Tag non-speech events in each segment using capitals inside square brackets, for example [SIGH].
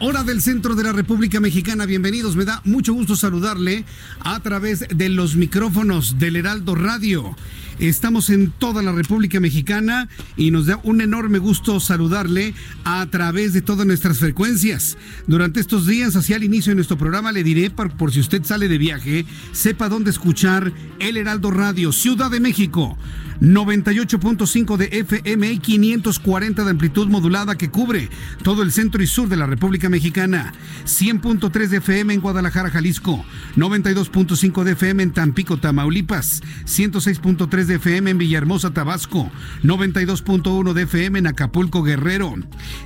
Hora del centro de la República Mexicana. Bienvenidos, me da mucho gusto saludarle a través de los micrófonos del Heraldo Radio. Estamos en toda la República Mexicana y nos da un enorme gusto saludarle a través de todas nuestras frecuencias. Durante estos días, hacia el inicio de nuestro programa, le diré, por, si usted sale de viaje, sepa dónde escuchar el Heraldo Radio, Ciudad de México. 98.5 de FM y 540 de amplitud modulada que cubre todo el centro y sur de la República Mexicana. 100.3 de FM en Guadalajara, Jalisco. 92.5 de FM en Tampico, Tamaulipas. 106.3 de FM en Villahermosa, Tabasco. 92.1 de FM en Acapulco, Guerrero.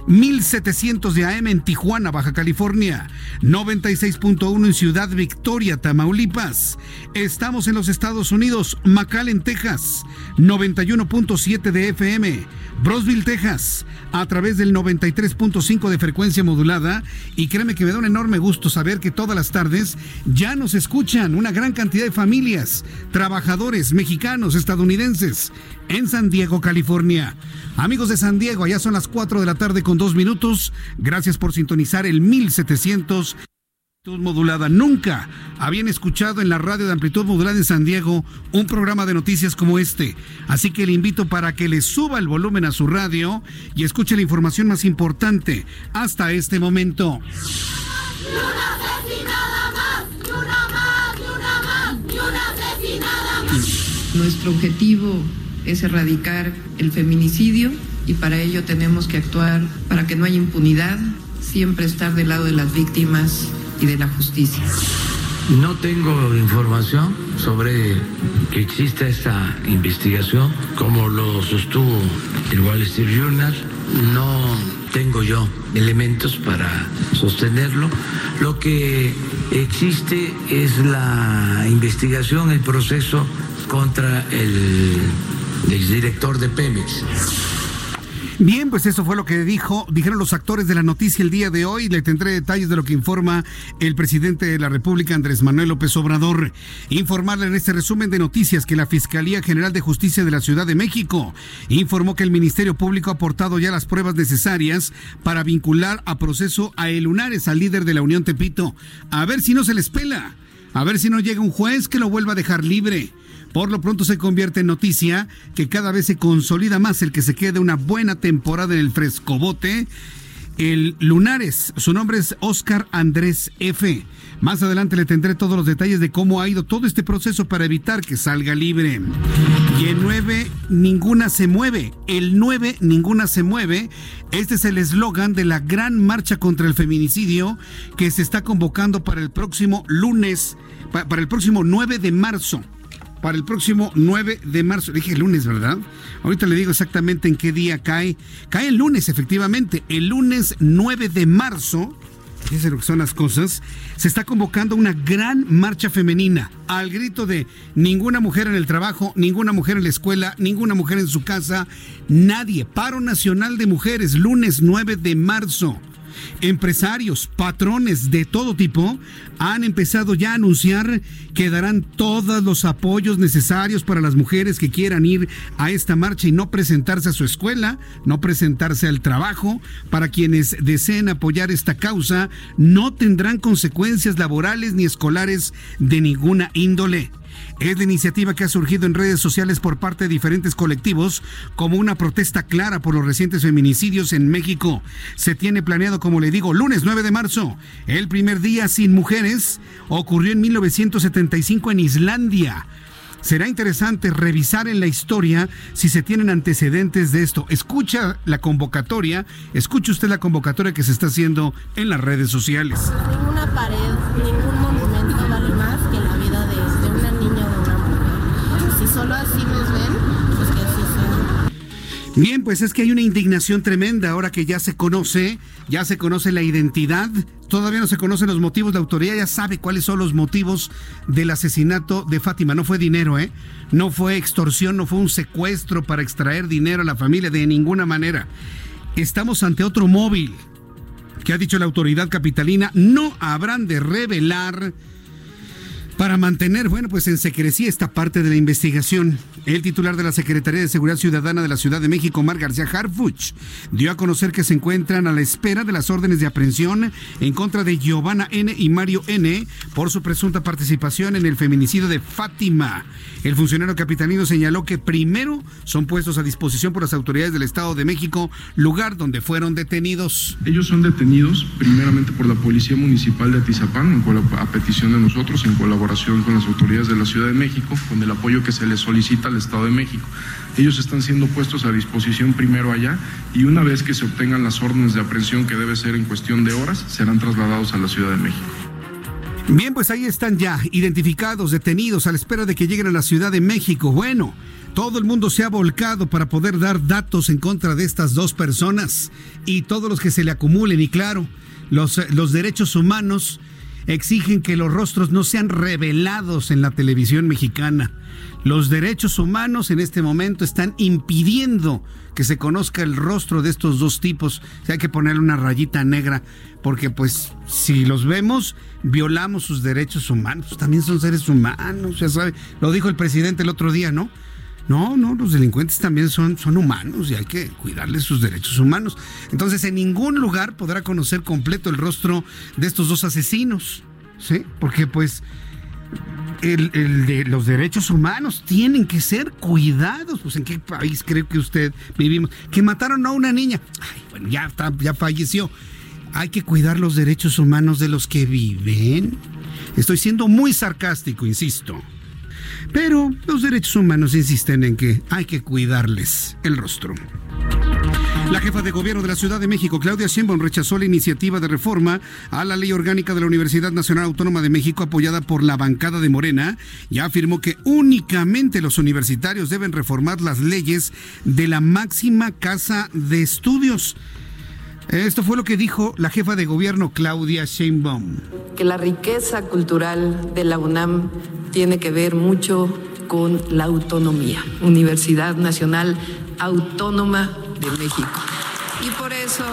1700 de AM en Tijuana, Baja California. 96.1 en Ciudad Victoria, Tamaulipas. Estamos en los Estados Unidos, McAllen, Texas. 91.7 de FM, Brosville, Texas, a través del 93.5 de frecuencia modulada. Y créeme que me da un enorme gusto saber que todas las tardes ya nos escuchan una gran cantidad de familias, trabajadores mexicanos, estadounidenses, en San Diego, California. Amigos de San Diego, allá son las 4 de la tarde con dos minutos. Gracias por sintonizar el 1700 modulada. Nunca habían escuchado en la radio de amplitud modulada en San Diego un programa de noticias como este. Así que le invito para que le suba el volumen a su radio y escuche la información más importante hasta este momento. Nuestro objetivo es erradicar el feminicidio y para ello tenemos que actuar para que no haya impunidad, siempre estar del lado de las víctimas y de la justicia. No tengo información sobre que exista esta investigación, como lo sostuvo el Wall Street Journal. No tengo yo elementos para sostenerlo. Lo que existe es la investigación, el proceso contra el exdirector de Pemex. Bien, pues eso fue lo que dijo, dijeron los actores de la noticia el día de hoy. Le tendré detalles de lo que informa el presidente de la República, Andrés Manuel López Obrador. Informarle en este resumen de noticias que la Fiscalía General de Justicia de la Ciudad de México informó que el Ministerio Público ha aportado ya las pruebas necesarias para vincular a proceso a El Lunares, al líder de la Unión Tepito. A ver si no se les pela. A ver si no llega un juez que lo vuelva a dejar libre. Por lo pronto se convierte en noticia que cada vez se consolida más el que se quede una buena temporada en el frescobote. El Lunares, su nombre es Oscar Andrés F. Más adelante le tendré todos los detalles de cómo ha ido todo este proceso para evitar que salga libre. Y el 9, ninguna se mueve. El 9, ninguna se mueve. Este es el eslogan de la gran marcha contra el feminicidio que se está convocando para el próximo lunes, para el próximo 9 de marzo para el próximo 9 de marzo. Dije el lunes, ¿verdad? Ahorita le digo exactamente en qué día cae. Cae el lunes, efectivamente. El lunes 9 de marzo. Fíjense lo que son las cosas. Se está convocando una gran marcha femenina al grito de ninguna mujer en el trabajo, ninguna mujer en la escuela, ninguna mujer en su casa, nadie. Paro Nacional de Mujeres, lunes 9 de marzo. Empresarios, patrones de todo tipo han empezado ya a anunciar que darán todos los apoyos necesarios para las mujeres que quieran ir a esta marcha y no presentarse a su escuela, no presentarse al trabajo. Para quienes deseen apoyar esta causa, no tendrán consecuencias laborales ni escolares de ninguna índole. Es la iniciativa que ha surgido en redes sociales por parte de diferentes colectivos como una protesta clara por los recientes feminicidios en México. Se tiene planeado, como le digo, lunes 9 de marzo. El primer día sin mujeres ocurrió en 1975 en Islandia. Será interesante revisar en la historia si se tienen antecedentes de esto. Escucha la convocatoria, escuche usted la convocatoria que se está haciendo en las redes sociales. Ninguna pared, monumento vale más que la vida de, de una niña o de una mujer. Si solo así nos ven, pues que así sea. Bien, pues es que hay una indignación tremenda ahora que ya se conoce, ya se conoce la identidad, todavía no se conocen los motivos, la autoridad ya sabe cuáles son los motivos del asesinato de Fátima. No fue dinero, ¿eh? No fue extorsión, no fue un secuestro para extraer dinero a la familia de ninguna manera. Estamos ante otro móvil que ha dicho la autoridad capitalina, no habrán de revelar para mantener, bueno, pues en secrecía esta parte de la investigación. El titular de la Secretaría de Seguridad Ciudadana de la Ciudad de México, Mar García Harfuch, dio a conocer que se encuentran a la espera de las órdenes de aprehensión en contra de Giovanna N. y Mario N. por su presunta participación en el feminicidio de Fátima. El funcionario capitalino señaló que primero son puestos a disposición por las autoridades del Estado de México, lugar donde fueron detenidos. Ellos son detenidos primeramente por la Policía Municipal de Atizapán, a petición de nosotros, en colaboración con las autoridades de la Ciudad de México, con el apoyo que se les solicita al Estado de México. Ellos están siendo puestos a disposición primero allá y una vez que se obtengan las órdenes de aprehensión, que debe ser en cuestión de horas, serán trasladados a la Ciudad de México. Bien, pues ahí están ya identificados, detenidos, a la espera de que lleguen a la Ciudad de México. Bueno, todo el mundo se ha volcado para poder dar datos en contra de estas dos personas y todos los que se le acumulen. Y claro, los, los derechos humanos exigen que los rostros no sean revelados en la televisión mexicana. Los derechos humanos en este momento están impidiendo que se conozca el rostro de estos dos tipos. O hay que ponerle una rayita negra porque pues si los vemos violamos sus derechos humanos. También son seres humanos, ya sabe. Lo dijo el presidente el otro día, ¿no? No, no, los delincuentes también son, son humanos y hay que cuidarles sus derechos humanos. Entonces, en ningún lugar podrá conocer completo el rostro de estos dos asesinos, ¿sí? Porque pues el, de los derechos humanos tienen que ser cuidados. Pues en qué país creo que usted vivimos. Que mataron a una niña. Ay, bueno, ya, ya falleció. Hay que cuidar los derechos humanos de los que viven. Estoy siendo muy sarcástico, insisto. Pero los derechos humanos insisten en que hay que cuidarles el rostro. La jefa de gobierno de la Ciudad de México, Claudia Sheinbaum, rechazó la iniciativa de reforma a la ley orgánica de la Universidad Nacional Autónoma de México apoyada por la bancada de Morena y afirmó que únicamente los universitarios deben reformar las leyes de la máxima casa de estudios. Esto fue lo que dijo la jefa de gobierno Claudia Sheinbaum. Que la riqueza cultural de la UNAM tiene que ver mucho con la autonomía. Universidad Nacional Autónoma de México. Y por eso,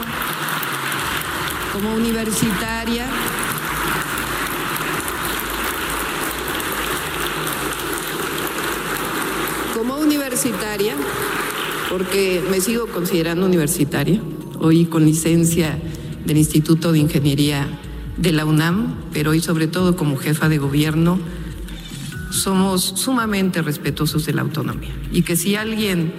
como universitaria, como universitaria, porque me sigo considerando universitaria, hoy con licencia del Instituto de Ingeniería de la UNAM, pero hoy sobre todo como jefa de gobierno, somos sumamente respetuosos de la autonomía y que si alguien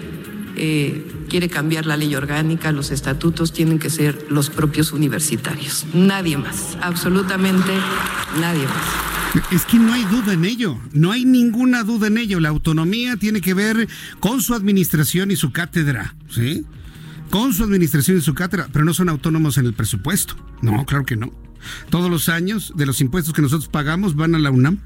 eh, quiere cambiar la ley orgánica, los estatutos, tienen que ser los propios universitarios, nadie más, absolutamente nadie más. Es que no hay duda en ello, no hay ninguna duda en ello. La autonomía tiene que ver con su administración y su cátedra, ¿sí? Con su administración y su cátedra, pero no son autónomos en el presupuesto. No, claro que no. Todos los años de los impuestos que nosotros pagamos van a la UNAM.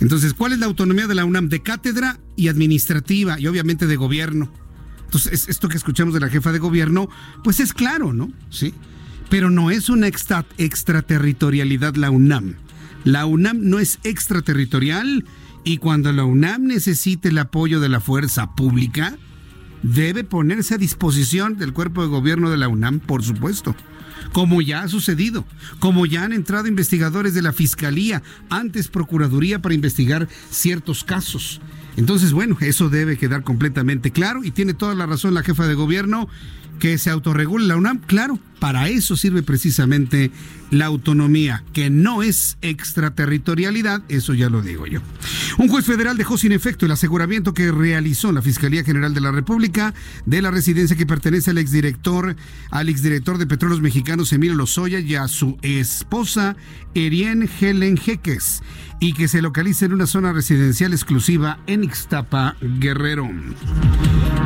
Entonces, ¿cuál es la autonomía de la UNAM? De cátedra y administrativa y obviamente de gobierno. Entonces, esto que escuchamos de la jefa de gobierno, pues es claro, ¿no? Sí. Pero no es una extra, extraterritorialidad la UNAM. La UNAM no es extraterritorial y cuando la UNAM necesite el apoyo de la fuerza pública, debe ponerse a disposición del cuerpo de gobierno de la UNAM, por supuesto como ya ha sucedido, como ya han entrado investigadores de la Fiscalía, antes Procuraduría para investigar ciertos casos. Entonces, bueno, eso debe quedar completamente claro y tiene toda la razón la jefa de gobierno que se autorregule la UNAM. Claro, para eso sirve precisamente la autonomía, que no es extraterritorialidad, eso ya lo digo yo. Un juez federal dejó sin efecto el aseguramiento que realizó la Fiscalía General de la República de la residencia que pertenece al exdirector, al exdirector de Petróleos Mexicanos Emilio Lozoya y a su esposa Erien Helen Jeques y que se localiza en una zona residencial exclusiva en Ixtapa, Guerrero.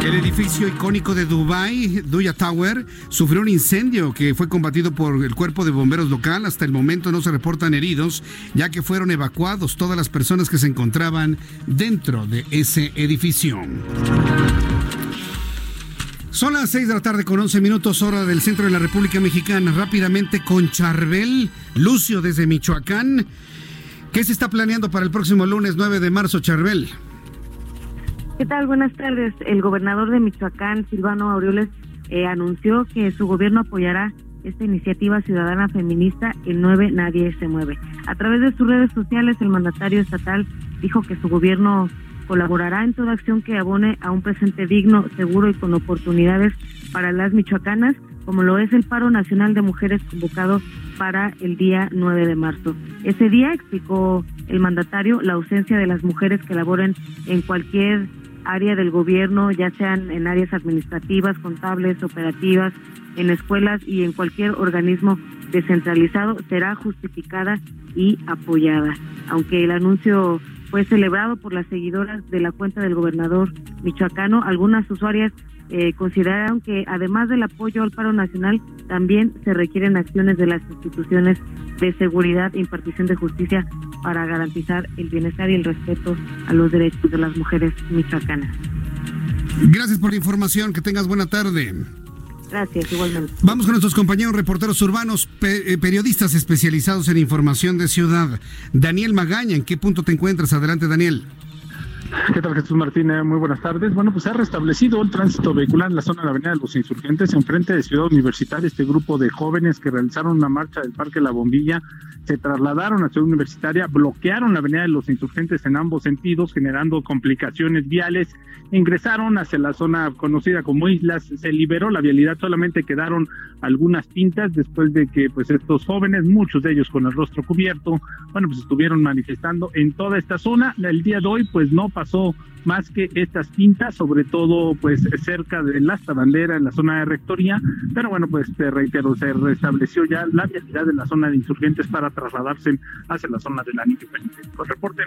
El edificio icónico de Dubai, Duya Tower, sufrió un incendio que fue combatido por el cuerpo de bomberos local. Hasta el momento no se reportan heridos, ya que fueron evacuados todas las personas que se encontraban dentro de ese edificio. Son las 6 de la tarde con 11 minutos hora del centro de la República Mexicana. Rápidamente con Charbel, Lucio desde Michoacán. ¿Qué se está planeando para el próximo lunes 9 de marzo, Charbel? ¿Qué tal? Buenas tardes. El gobernador de Michoacán, Silvano Aureoles, eh, anunció que su gobierno apoyará esta iniciativa ciudadana feminista El 9 Nadie se mueve. A través de sus redes sociales, el mandatario estatal dijo que su gobierno colaborará en toda acción que abone a un presente digno, seguro y con oportunidades para las michoacanas, como lo es el paro nacional de mujeres convocado para el día 9 de marzo. Ese día, explicó el mandatario, la ausencia de las mujeres que laboren en cualquier área del gobierno, ya sean en áreas administrativas, contables, operativas, en escuelas y en cualquier organismo descentralizado, será justificada y apoyada. Aunque el anuncio fue celebrado por las seguidoras de la cuenta del gobernador michoacano, algunas usuarias eh, consideraron que además del apoyo al paro nacional, también se requieren acciones de las instituciones de seguridad e impartición de justicia para garantizar el bienestar y el respeto a los derechos de las mujeres michoacanas. Gracias por la información, que tengas buena tarde. Gracias, igualmente. Vamos con nuestros compañeros reporteros urbanos, eh, periodistas especializados en información de ciudad. Daniel Magaña, ¿en qué punto te encuentras? Adelante, Daniel. ¿Qué tal Jesús Martínez? Muy buenas tardes. Bueno, pues se ha restablecido el tránsito vehicular en la zona de la Avenida de los Insurgentes, enfrente de Ciudad Universitaria. Este grupo de jóvenes que realizaron una marcha del Parque La Bombilla se trasladaron a Ciudad Universitaria, bloquearon la Avenida de los Insurgentes en ambos sentidos, generando complicaciones viales. Ingresaron hacia la zona conocida como Islas, se liberó la vialidad, solamente quedaron algunas pintas después de que pues estos jóvenes, muchos de ellos con el rostro cubierto, bueno, pues estuvieron manifestando en toda esta zona. El día de hoy pues no pasó más que estas pintas, sobre todo pues cerca de la bandera en la zona de rectoría, pero bueno, pues te reitero, se restableció ya la vialidad en la zona de insurgentes para trasladarse hacia la zona del anillo Con reporte.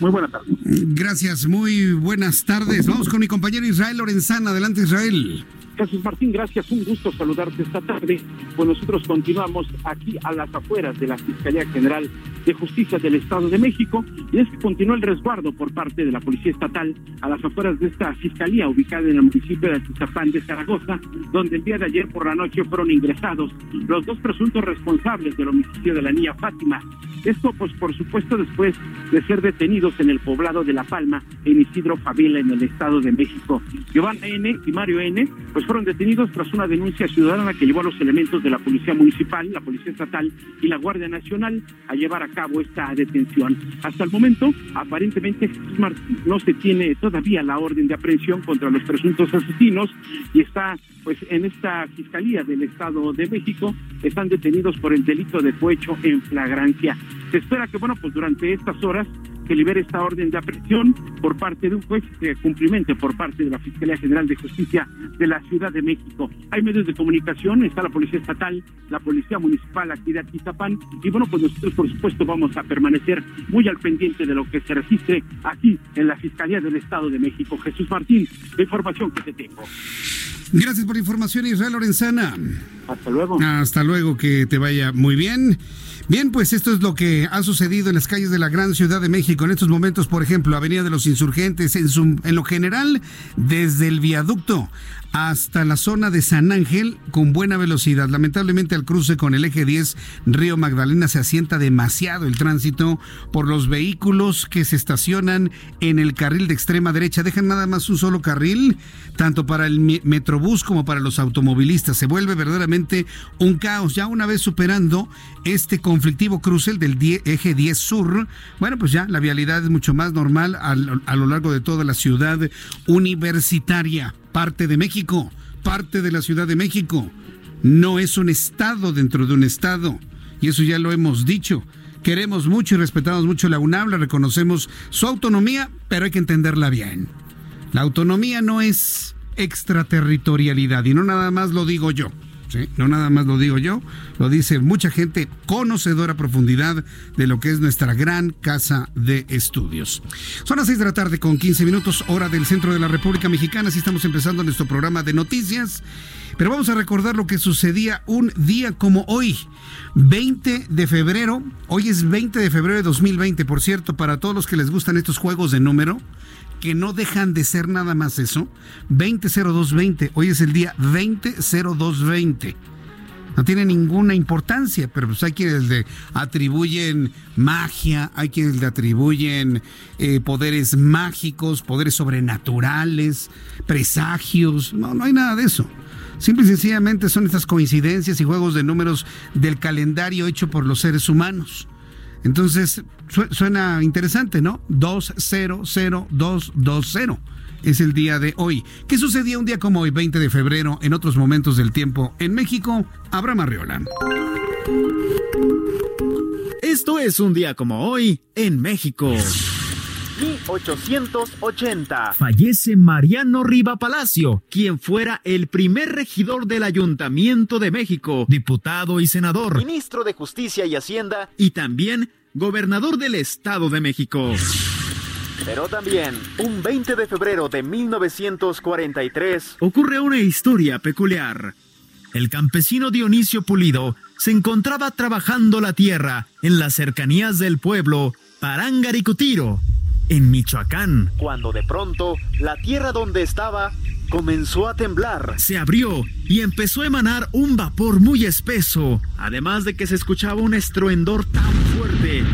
Muy buenas tardes. Gracias, muy buenas tardes. Vamos con mi compañero Israel Lorenzana. Adelante, Israel. Jesús Martín, gracias, un gusto saludarte esta tarde. Pues nosotros continuamos aquí a las afueras de la Fiscalía General de Justicia del Estado de México y es que continúa el resguardo por parte de la Policía Estatal a las afueras de esta Fiscalía ubicada en el municipio de Atizapán de Zaragoza, donde el día de ayer por la noche fueron ingresados los dos presuntos responsables del homicidio de la niña Fátima. Esto, pues, por supuesto, después de ser detenidos en el poblado de La Palma, en Isidro Favela, en el Estado de México. Giovanna N. y Mario N. pues fueron detenidos tras una denuncia ciudadana que llevó a los elementos de la Policía Municipal, la Policía Estatal y la Guardia Nacional a llevar a cabo esta detención. Hasta el momento, aparentemente, no se tiene todavía la orden de aprehensión contra los presuntos asesinos y está pues en esta Fiscalía del Estado de México están detenidos por el delito de cohecho en flagrancia. Se espera que, bueno, pues durante estas horas que libere esta orden de aprehensión por parte de un juez que cumplimente por parte de la Fiscalía General de Justicia de la Ciudad de México. Hay medios de comunicación, está la Policía Estatal, la Policía Municipal aquí de Atizapán, y bueno, pues nosotros por supuesto vamos a permanecer muy al pendiente de lo que se registre aquí en la Fiscalía del Estado de México. Jesús Martín, la información que te tengo. Gracias por la información, Israel Lorenzana. Hasta luego. Hasta luego, que te vaya muy bien. Bien, pues esto es lo que ha sucedido en las calles de la gran Ciudad de México. En estos momentos, por ejemplo, Avenida de los Insurgentes, en, su, en lo general, desde el viaducto hasta la zona de San Ángel con buena velocidad. Lamentablemente al cruce con el eje 10 Río Magdalena se asienta demasiado el tránsito por los vehículos que se estacionan en el carril de extrema derecha. Dejan nada más un solo carril, tanto para el metrobús como para los automovilistas. Se vuelve verdaderamente un caos. Ya una vez superando este conflictivo cruce, el del eje 10 sur, bueno, pues ya la vialidad es mucho más normal a lo largo de toda la ciudad universitaria parte de México, parte de la Ciudad de México. No es un estado dentro de un estado. Y eso ya lo hemos dicho. Queremos mucho y respetamos mucho la UNAM, le reconocemos su autonomía, pero hay que entenderla bien. La autonomía no es extraterritorialidad y no nada más lo digo yo. No nada más lo digo yo, lo dice mucha gente conocedora profundidad de lo que es nuestra gran casa de estudios. Son las 6 de la tarde con 15 minutos, hora del centro de la República Mexicana. Así estamos empezando nuestro programa de noticias. Pero vamos a recordar lo que sucedía un día como hoy, 20 de febrero. Hoy es 20 de febrero de 2020, por cierto, para todos los que les gustan estos juegos de número que no dejan de ser nada más eso. 200220, hoy es el día 200220. No tiene ninguna importancia, pero pues hay quienes le atribuyen magia, hay quienes le atribuyen eh, poderes mágicos, poderes sobrenaturales, presagios. No, no hay nada de eso. Simple y sencillamente son estas coincidencias y juegos de números del calendario hecho por los seres humanos. Entonces, suena interesante, ¿no? 200220 es el día de hoy. ¿Qué sucedía un día como hoy, 20 de febrero, en otros momentos del tiempo en México? Abraham Arriola. Esto es un día como hoy en México. 1880. Fallece Mariano Riva Palacio, quien fuera el primer regidor del Ayuntamiento de México, diputado y senador, ministro de Justicia y Hacienda y también gobernador del Estado de México. Pero también, un 20 de febrero de 1943, ocurre una historia peculiar. El campesino Dionisio Pulido se encontraba trabajando la tierra en las cercanías del pueblo Parangaricutiro, en Michoacán, cuando de pronto la tierra donde estaba comenzó a temblar. Se abrió y empezó a emanar un vapor muy espeso, además de que se escuchaba un estruendor tan fuerte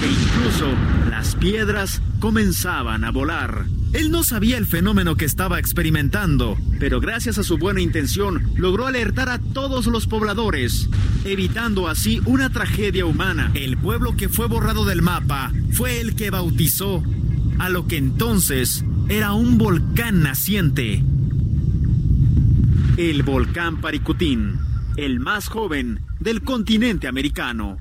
que incluso las piedras comenzaban a volar. Él no sabía el fenómeno que estaba experimentando, pero gracias a su buena intención logró alertar a todos los pobladores, evitando así una tragedia humana. El pueblo que fue borrado del mapa fue el que bautizó a lo que entonces era un volcán naciente. El volcán Paricutín, el más joven del continente americano.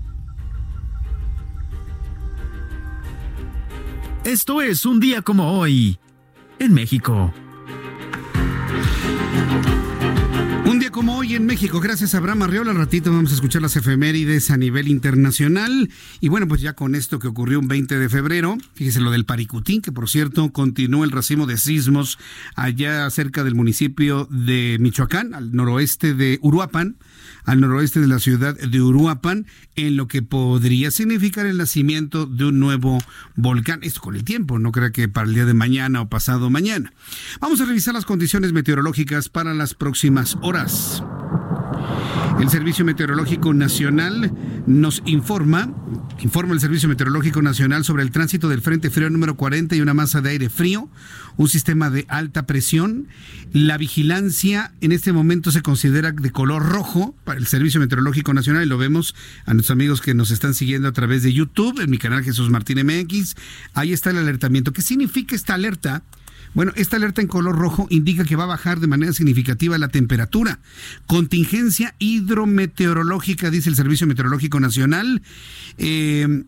Esto es un día como hoy, en México. Como hoy en México, gracias a Abraham Arreola. Al ratito vamos a escuchar las efemérides a nivel internacional. Y bueno, pues ya con esto que ocurrió un 20 de febrero, fíjese lo del Paricutín, que por cierto continúa el racimo de sismos allá cerca del municipio de Michoacán, al noroeste de Uruapan al noroeste de la ciudad de Uruapan, en lo que podría significar el nacimiento de un nuevo volcán. Esto con el tiempo, no creo que para el día de mañana o pasado mañana. Vamos a revisar las condiciones meteorológicas para las próximas horas. El Servicio Meteorológico Nacional nos informa, informa el Servicio Meteorológico Nacional sobre el tránsito del Frente Frío número 40 y una masa de aire frío, un sistema de alta presión. La vigilancia en este momento se considera de color rojo para el Servicio Meteorológico Nacional y lo vemos a nuestros amigos que nos están siguiendo a través de YouTube, en mi canal Jesús Martín MX. Ahí está el alertamiento. ¿Qué significa esta alerta? Bueno, esta alerta en color rojo indica que va a bajar de manera significativa la temperatura. Contingencia hidrometeorológica, dice el Servicio Meteorológico Nacional. Eh,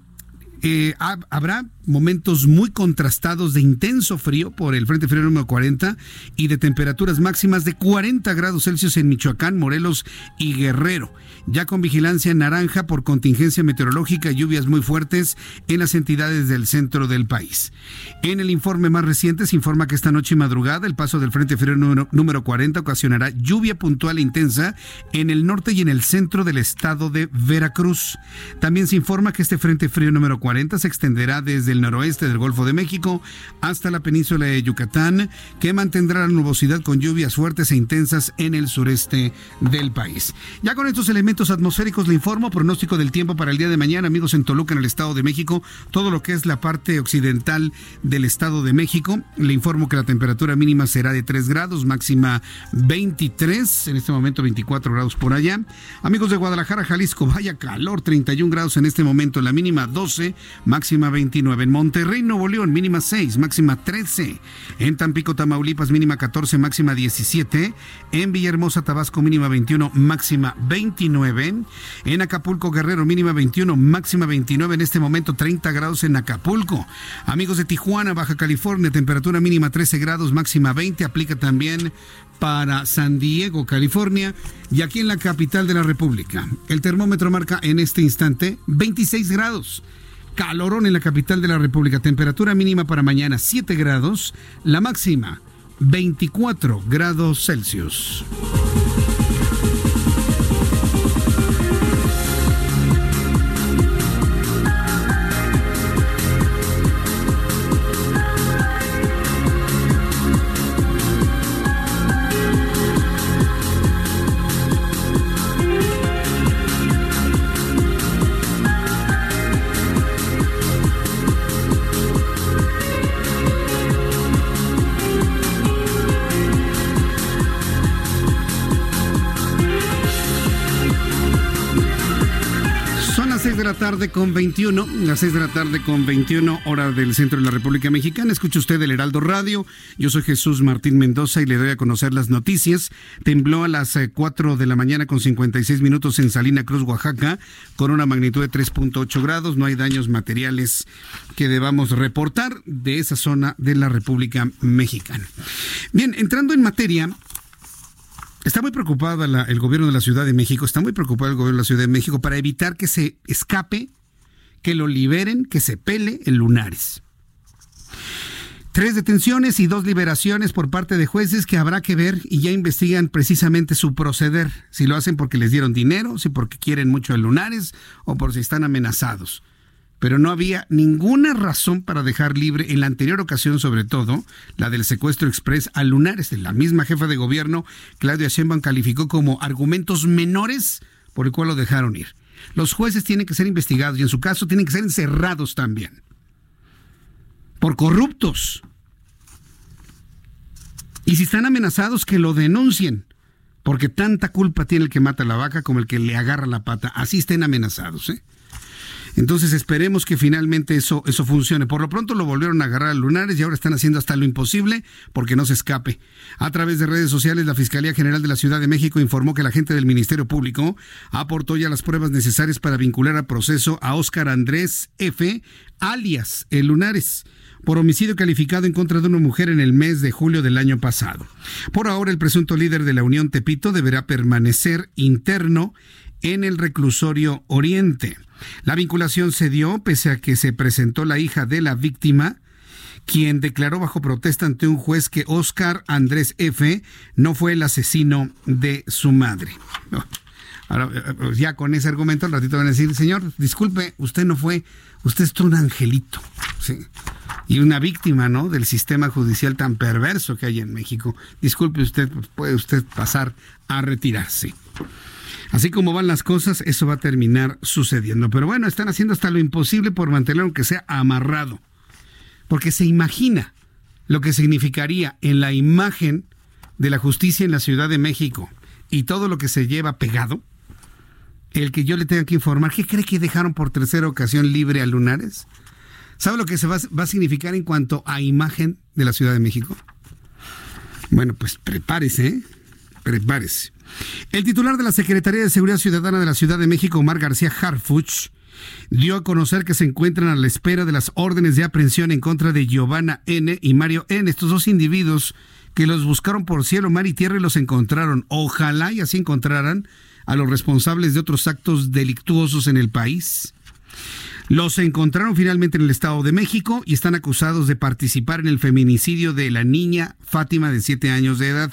eh, habrá momentos muy contrastados de intenso frío por el Frente Frío número 40 y de temperaturas máximas de 40 grados Celsius en Michoacán, Morelos y Guerrero. Ya con vigilancia naranja por contingencia meteorológica y lluvias muy fuertes en las entidades del centro del país. En el informe más reciente se informa que esta noche y madrugada el paso del Frente Frío número, número 40 ocasionará lluvia puntual e intensa en el norte y en el centro del estado de Veracruz. También se informa que este Frente Frío número 40 se extenderá desde desde el noroeste del Golfo de México hasta la península de Yucatán, que mantendrá la nubosidad con lluvias fuertes e intensas en el sureste del país. Ya con estos elementos atmosféricos le informo pronóstico del tiempo para el día de mañana, amigos en Toluca, en el Estado de México, todo lo que es la parte occidental del Estado de México. Le informo que la temperatura mínima será de 3 grados, máxima 23, en este momento 24 grados por allá. Amigos de Guadalajara, Jalisco, vaya calor, 31 grados en este momento, la mínima 12, máxima 29. En Monterrey, Nuevo León, mínima 6, máxima 13. En Tampico, Tamaulipas, mínima 14, máxima 17. En Villahermosa, Tabasco, mínima 21, máxima 29. En Acapulco, Guerrero, mínima 21, máxima 29. En este momento, 30 grados en Acapulco. Amigos de Tijuana, Baja California, temperatura mínima 13 grados, máxima 20. Aplica también para San Diego, California, y aquí en la capital de la República. El termómetro marca en este instante 26 grados. Calorón en la capital de la República. Temperatura mínima para mañana 7 grados. La máxima 24 grados Celsius. La tarde con 21, las 6 de la tarde con 21, hora del centro de la República Mexicana. Escucha usted el Heraldo Radio. Yo soy Jesús Martín Mendoza y le doy a conocer las noticias. Tembló a las 4 eh, de la mañana con 56 minutos en Salina Cruz, Oaxaca, con una magnitud de 3.8 grados. No hay daños materiales que debamos reportar de esa zona de la República Mexicana. Bien, entrando en materia, Está muy preocupado el gobierno de la Ciudad de México, está muy preocupado el gobierno de la Ciudad de México para evitar que se escape, que lo liberen, que se pele en Lunares. Tres detenciones y dos liberaciones por parte de jueces que habrá que ver y ya investigan precisamente su proceder, si lo hacen porque les dieron dinero, si porque quieren mucho el Lunares o por si están amenazados pero no había ninguna razón para dejar libre en la anterior ocasión, sobre todo, la del secuestro express a Lunares. La misma jefa de gobierno, Claudia Sheinbaum, calificó como argumentos menores por el cual lo dejaron ir. Los jueces tienen que ser investigados y en su caso tienen que ser encerrados también. Por corruptos. Y si están amenazados, que lo denuncien. Porque tanta culpa tiene el que mata a la vaca como el que le agarra la pata. Así estén amenazados. ¿eh? Entonces esperemos que finalmente eso, eso funcione. Por lo pronto lo volvieron a agarrar a Lunares y ahora están haciendo hasta lo imposible porque no se escape. A través de redes sociales, la Fiscalía General de la Ciudad de México informó que la gente del Ministerio Público aportó ya las pruebas necesarias para vincular a proceso a Óscar Andrés F., alias El Lunares por homicidio calificado en contra de una mujer en el mes de julio del año pasado. Por ahora, el presunto líder de la Unión Tepito deberá permanecer interno en el reclusorio Oriente. La vinculación se dio pese a que se presentó la hija de la víctima, quien declaró bajo protesta ante un juez que Oscar Andrés F. no fue el asesino de su madre. Ahora, ya con ese argumento, al ratito van a decir, señor, disculpe, usted no fue, usted es un angelito. Y una víctima, ¿no? Del sistema judicial tan perverso que hay en México. Disculpe usted, pues, puede usted pasar a retirarse. Así como van las cosas, eso va a terminar sucediendo. Pero bueno, están haciendo hasta lo imposible por mantenerlo aunque sea amarrado. Porque se imagina lo que significaría en la imagen de la justicia en la Ciudad de México y todo lo que se lleva pegado, el que yo le tenga que informar, ¿qué cree que dejaron por tercera ocasión libre a Lunares? ¿Sabe lo que se va, va a significar en cuanto a imagen de la Ciudad de México? Bueno, pues prepárese, ¿eh? Prepárese. El titular de la Secretaría de Seguridad Ciudadana de la Ciudad de México, Omar García Harfuch, dio a conocer que se encuentran a la espera de las órdenes de aprehensión en contra de Giovanna N. y Mario N., estos dos individuos que los buscaron por cielo, mar y tierra y los encontraron. Ojalá y así encontraran a los responsables de otros actos delictuosos en el país. Los encontraron finalmente en el Estado de México y están acusados de participar en el feminicidio de la niña Fátima de 7 años de edad.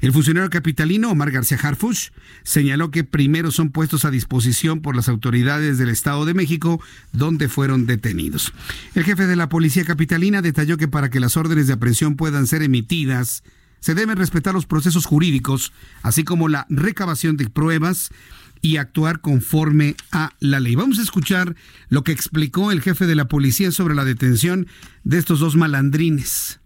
El funcionario capitalino Omar García Harfuch señaló que primero son puestos a disposición por las autoridades del Estado de México, donde fueron detenidos. El jefe de la policía capitalina detalló que para que las órdenes de aprehensión puedan ser emitidas, se deben respetar los procesos jurídicos, así como la recabación de pruebas y actuar conforme a la ley. Vamos a escuchar lo que explicó el jefe de la policía sobre la detención de estos dos malandrines.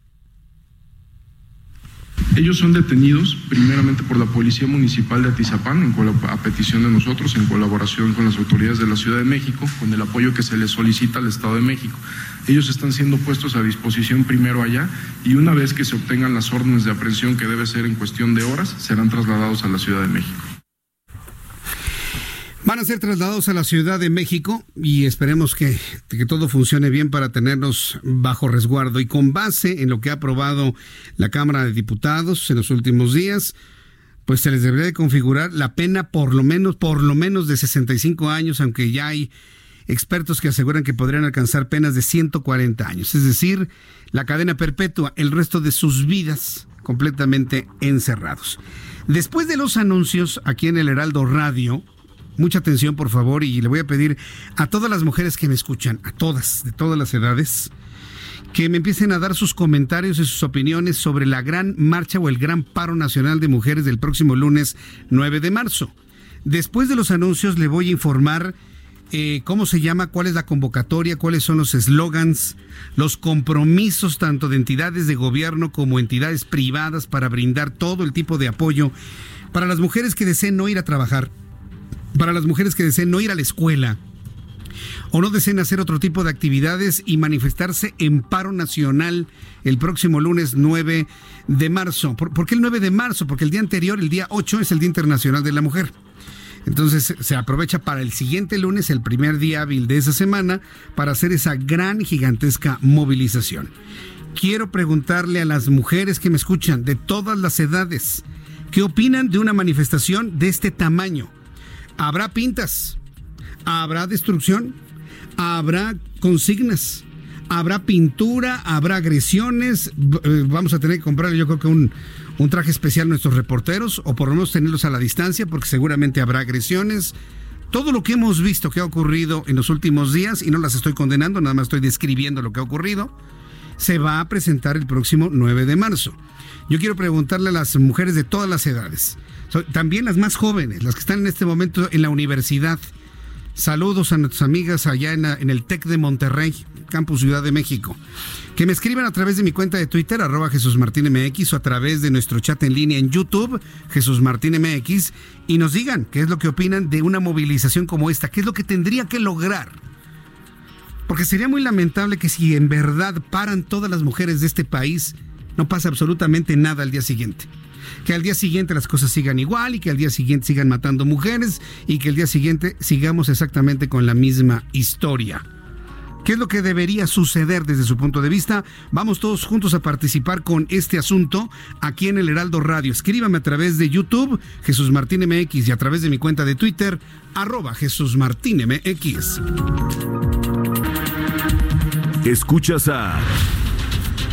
Ellos son detenidos primeramente por la Policía Municipal de Atizapán, a petición de nosotros, en colaboración con las autoridades de la Ciudad de México, con el apoyo que se les solicita al Estado de México. Ellos están siendo puestos a disposición primero allá y una vez que se obtengan las órdenes de aprehensión, que debe ser en cuestión de horas, serán trasladados a la Ciudad de México. Van a ser trasladados a la Ciudad de México y esperemos que, que, todo funcione bien para tenernos bajo resguardo. Y con base en lo que ha aprobado la Cámara de Diputados en los últimos días, pues se les debería de configurar la pena por lo menos, por lo menos de 65 años, aunque ya hay expertos que aseguran que podrían alcanzar penas de 140 años. Es decir, la cadena perpetua, el resto de sus vidas completamente encerrados. Después de los anuncios aquí en el Heraldo Radio, mucha atención por favor y le voy a pedir a todas las mujeres que me escuchan, a todas, de todas las edades, que me empiecen a dar sus comentarios y sus opiniones sobre la gran marcha o el gran paro nacional de mujeres del próximo lunes 9 de marzo. Después de los anuncios le voy a informar eh, cómo se llama, cuál es la convocatoria, cuáles son los eslogans, los compromisos tanto de entidades de gobierno como entidades privadas para brindar todo el tipo de apoyo para las mujeres que deseen no ir a trabajar para las mujeres que deseen no ir a la escuela o no deseen hacer otro tipo de actividades y manifestarse en paro nacional el próximo lunes 9 de marzo. ¿Por, qué el 9 de marzo? Porque el día anterior, el día 8, es el Día Internacional de la Mujer. Entonces se aprovecha para el siguiente lunes, el primer día hábil de esa semana, para hacer esa gran, gigantesca movilización. Quiero preguntarle a las mujeres que me escuchan de todas las edades, ¿qué opinan de una manifestación de este tamaño? Habrá pintas, habrá destrucción, habrá consignas, habrá pintura, habrá agresiones. Eh, vamos a tener que comprar, yo creo que un, un traje especial a nuestros reporteros, o por lo menos tenerlos a la distancia, porque seguramente habrá agresiones. Todo lo que hemos visto que ha ocurrido en los últimos días, y no las estoy condenando, nada más estoy describiendo lo que ha ocurrido, se va a presentar el próximo 9 de marzo. Yo quiero preguntarle a las mujeres de todas las edades, también las más jóvenes, las que están en este momento en la universidad. Saludos a nuestras amigas allá en, el TEC de Monterrey, Campus Ciudad de México. Que me escriban a través de mi cuenta de Twitter, arroba Jesús Martín MX, o a través de nuestro chat en línea en YouTube, Jesús Martín MX, y nos digan qué es lo que opinan de una movilización como esta, qué es lo que tendría que lograr. Porque sería muy lamentable que si en verdad paran todas las mujeres de este país, no pasa absolutamente nada al día siguiente que al día siguiente las cosas sigan igual y que al día siguiente sigan matando mujeres y que al día siguiente sigamos exactamente con la misma historia. ¿Qué es lo que debería suceder desde su punto de vista? Vamos todos juntos a participar con este asunto aquí en el Heraldo Radio. Escríbame a través de YouTube, Jesús Martín MX, y a través de mi cuenta de Twitter, arroba Jesús Martín MX. Escuchas a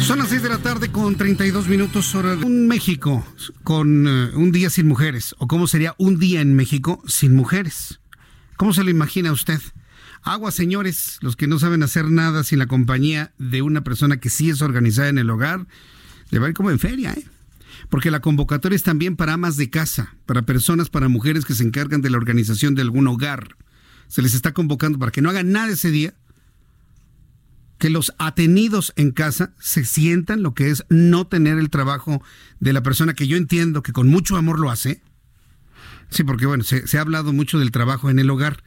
Son las 6 de la tarde con 32 minutos hora de un México con eh, un día sin mujeres. ¿O cómo sería un día en México sin mujeres? ¿Cómo se lo imagina usted? Agua, señores, los que no saben hacer nada sin la compañía de una persona que sí es organizada en el hogar, le va a ir como en feria, ¿eh? Porque la convocatoria es también para amas de casa, para personas, para mujeres que se encargan de la organización de algún hogar. Se les está convocando para que no hagan nada ese día, que los atenidos en casa se sientan lo que es no tener el trabajo de la persona que yo entiendo que con mucho amor lo hace, Sí, porque bueno, se, ha hablado mucho del trabajo en el hogar,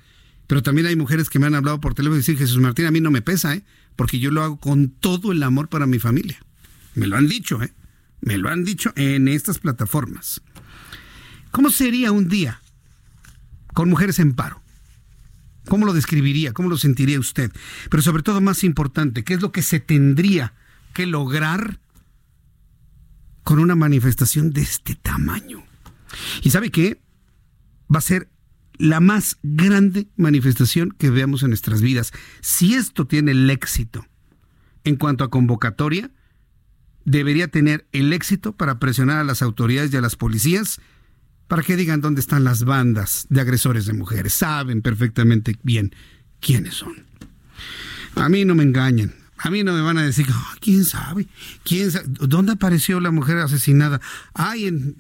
pero también hay mujeres que me han hablado por teléfono y decir, Jesús Martín, a mí no me pesa, ¿eh? porque yo lo hago con todo el amor para mi familia. Me lo han dicho, ¿eh? Me lo han dicho en estas plataformas. ¿Cómo sería un día con mujeres en paro? ¿Cómo lo describiría? ¿Cómo lo sentiría usted? Pero sobre todo, más importante, ¿qué es lo que se tendría que lograr con una manifestación de este tamaño? ¿Y sabe qué? Va a ser la más grande manifestación que veamos en nuestras vidas. Si esto tiene el éxito en cuanto a convocatoria, debería tener el éxito para presionar a las autoridades y a las policías para que digan dónde están las bandas de agresores de mujeres. Saben perfectamente bien quiénes son. A mí no me engañan. A mí no me van a decir, ¿quién sabe? ¿Quién sabe? ¿Dónde apareció la mujer asesinada? Ay, en,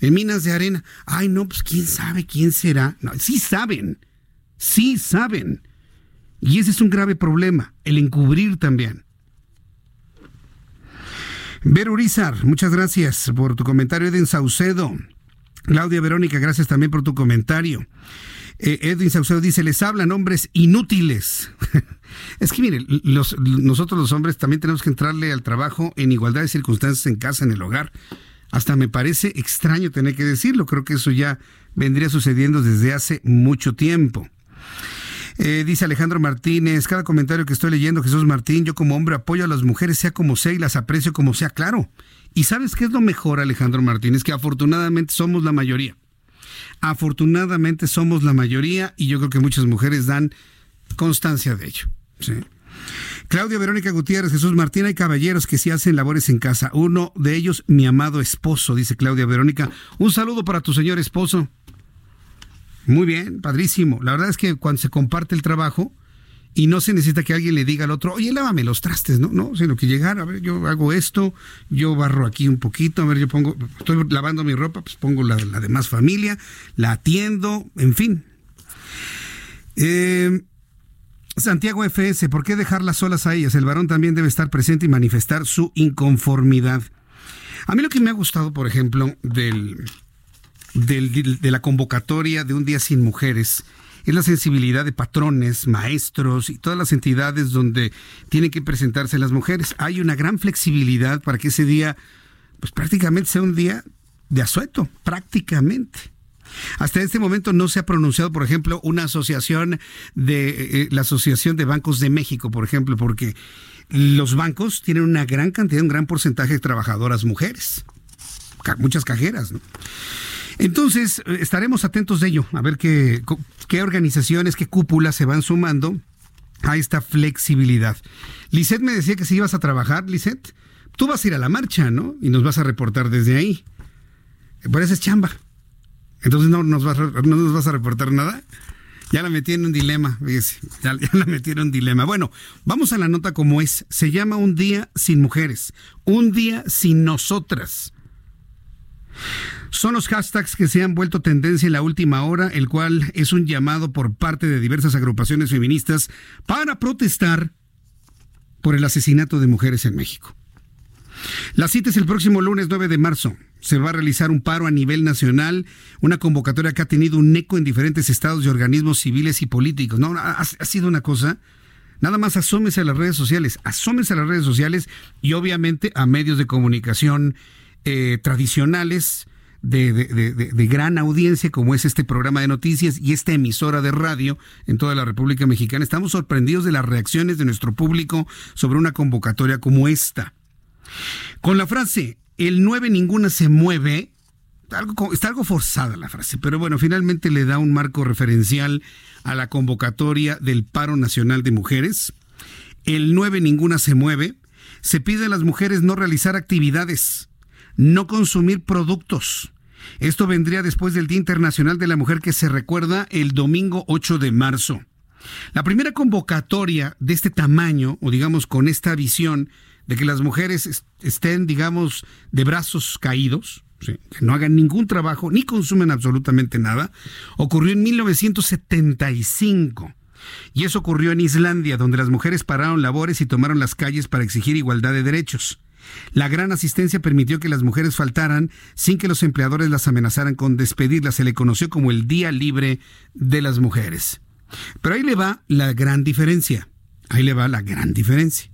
Minas de Arena. Ay, no, pues quién sabe quién será. Sí saben. Sí saben. Y ese es un grave problema, el encubrir también. Ver Urizar, muchas gracias por tu comentario. Edwin Saucedo. Claudia Verónica, gracias también por tu comentario. Eh, Edwin Saucedo dice, les hablan hombres inútiles. [LAUGHS] es que mire, nosotros los hombres también tenemos que entrarle al trabajo en igualdad de circunstancias en casa, en el hogar. Hasta me parece extraño tener que decirlo, creo que eso ya vendría sucediendo desde hace mucho tiempo. Eh, dice Alejandro Martínez, cada comentario que estoy leyendo, Jesús Martín, yo como hombre apoyo a las mujeres, sea como sea, y las aprecio como sea, claro. Y sabes qué es lo mejor, Alejandro Martínez, que afortunadamente somos la mayoría. Afortunadamente somos la mayoría y yo creo que muchas mujeres dan constancia de ello. Claudia Verónica Gutiérrez, Jesús Martín, hay caballeros que sí hacen labores en casa. Uno de ellos, mi amado esposo, dice Claudia Verónica. Un saludo para tu señor esposo. Muy bien, padrísimo. La verdad es que cuando se comparte el trabajo y no se necesita que alguien le diga al otro, oye, lávame los trastes, ¿no? No, sino que llegar, a ver, yo hago esto, yo barro aquí un poquito, a ver, yo pongo, estoy lavando mi ropa, pues pongo la, la demás familia, la atiendo, en fin. Eh, Santiago FS, ¿por qué dejarlas solas a ellas? El varón también debe estar presente y manifestar su inconformidad. A mí lo que me ha gustado, por ejemplo, del, de la convocatoria de un día sin mujeres es la sensibilidad de patrones, maestros y todas las entidades donde tienen que presentarse las mujeres. Hay una gran flexibilidad para que ese día, pues prácticamente sea un día de asueto, prácticamente. Hasta este momento no se ha pronunciado, por ejemplo, una asociación de eh, eh, la Asociación de Bancos de México, por ejemplo, porque los bancos tienen una gran cantidad, un gran porcentaje de trabajadoras mujeres, muchas cajeras, ¿no? Entonces, estaremos atentos de ello, a ver qué, qué organizaciones, qué cúpulas se van sumando a esta flexibilidad. Lisette me decía que si ibas a trabajar, Lisette, tú vas a ir a la marcha, ¿no? Y nos vas a reportar desde ahí. Por eso es chamba. Entonces no nos, vas, no nos vas a reportar nada. Ya la metí en un dilema, ya, ya, la metí en un dilema. Bueno, vamos a la nota como es. Se llama Un día sin mujeres, un día sin nosotras. Son los hashtags que se han vuelto tendencia en la última hora, el cual es un llamado por parte de diversas agrupaciones feministas para protestar por el asesinato de mujeres en México. La cita es el próximo lunes 9 de marzo. Se va a realizar un paro a nivel nacional, una convocatoria que ha tenido un eco en diferentes estados y organismos civiles y políticos. No, ha, sido una cosa Nada más asómese a las redes sociales, asómese a las redes sociales y obviamente a medios de comunicación eh, tradicionales, de, gran audiencia como es este programa de noticias y esta emisora de radio en toda la República Mexicana. Estamos sorprendidos de las reacciones de nuestro público sobre una convocatoria como esta. Con la frase, el 9 ninguna se mueve, está algo forzada la frase, pero bueno, finalmente le da un marco referencial a la convocatoria del paro nacional de mujeres. El 9 ninguna se mueve. Se pide a las mujeres no realizar actividades, no consumir productos, esto vendría después del Día Internacional de la Mujer que se recuerda el domingo 8 de marzo. La primera convocatoria de este tamaño, o digamos con esta visión de que las mujeres estén, digamos, de brazos caídos, que no hagan ningún trabajo ni consumen absolutamente nada, ocurrió en 1975. Y eso ocurrió en Islandia, donde las mujeres pararon labores y tomaron las calles para exigir igualdad de derechos. La gran asistencia permitió que las mujeres faltaran sin que los empleadores las amenazaran con despedirlas. Se le conoció como el Día Libre de las Mujeres. Pero ahí le va la gran diferencia. Ahí le va la gran diferencia.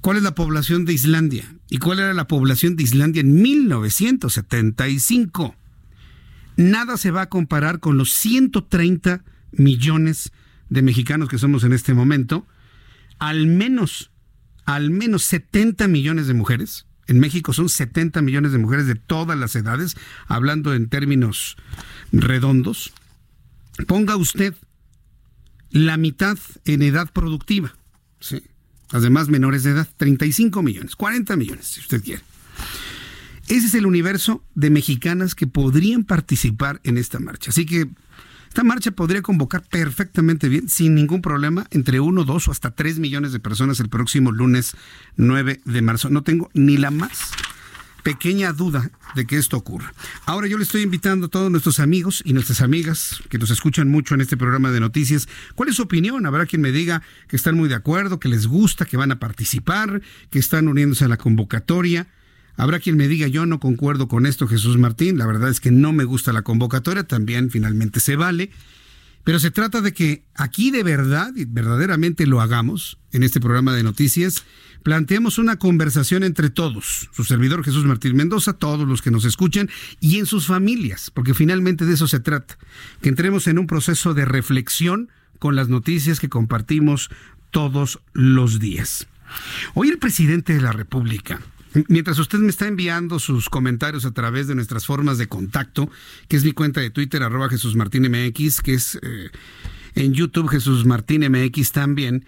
¿Cuál es la población de Islandia? ¿Y cuál era la población de Islandia en 1975? Nada se va a comparar con los 130 millones de mexicanos que somos en este momento. Al menos, al menos 70 millones de mujeres. En México son 70 millones de mujeres de todas las edades, hablando en términos redondos. Ponga usted la mitad en edad productiva. Sí las demás menores de edad, 35 millones, 40 millones, si usted quiere. Ese es el universo de mexicanas que podrían participar en esta marcha. Así que esta marcha podría convocar perfectamente bien, sin ningún problema, entre 1, 2 o hasta 3 millones de personas el próximo lunes 9 de marzo. No tengo ni la más pequeña duda de que esto ocurra. Ahora yo le estoy invitando a todos nuestros amigos y nuestras amigas que nos escuchan mucho en este programa de noticias, ¿cuál es su opinión? Habrá quien me diga que están muy de acuerdo, que les gusta, que van a participar, que están uniéndose a la convocatoria. Habrá quien me diga, yo no concuerdo con esto, Jesús Martín, la verdad es que no me gusta la convocatoria, también finalmente se vale. Pero se trata de que aquí de verdad y verdaderamente lo hagamos en este programa de noticias planteemos una conversación entre todos, su servidor Jesús Martín Mendoza, todos los que nos escuchan y en sus familias, porque finalmente de eso se trata, que entremos en un proceso de reflexión con las noticias que compartimos todos los días. Hoy el presidente de la República, Mientras usted me está enviando sus comentarios a través de nuestras formas de contacto, que es mi cuenta de Twitter, arroba Jesús Martín MX, que es eh, en YouTube Jesús Martín MX también,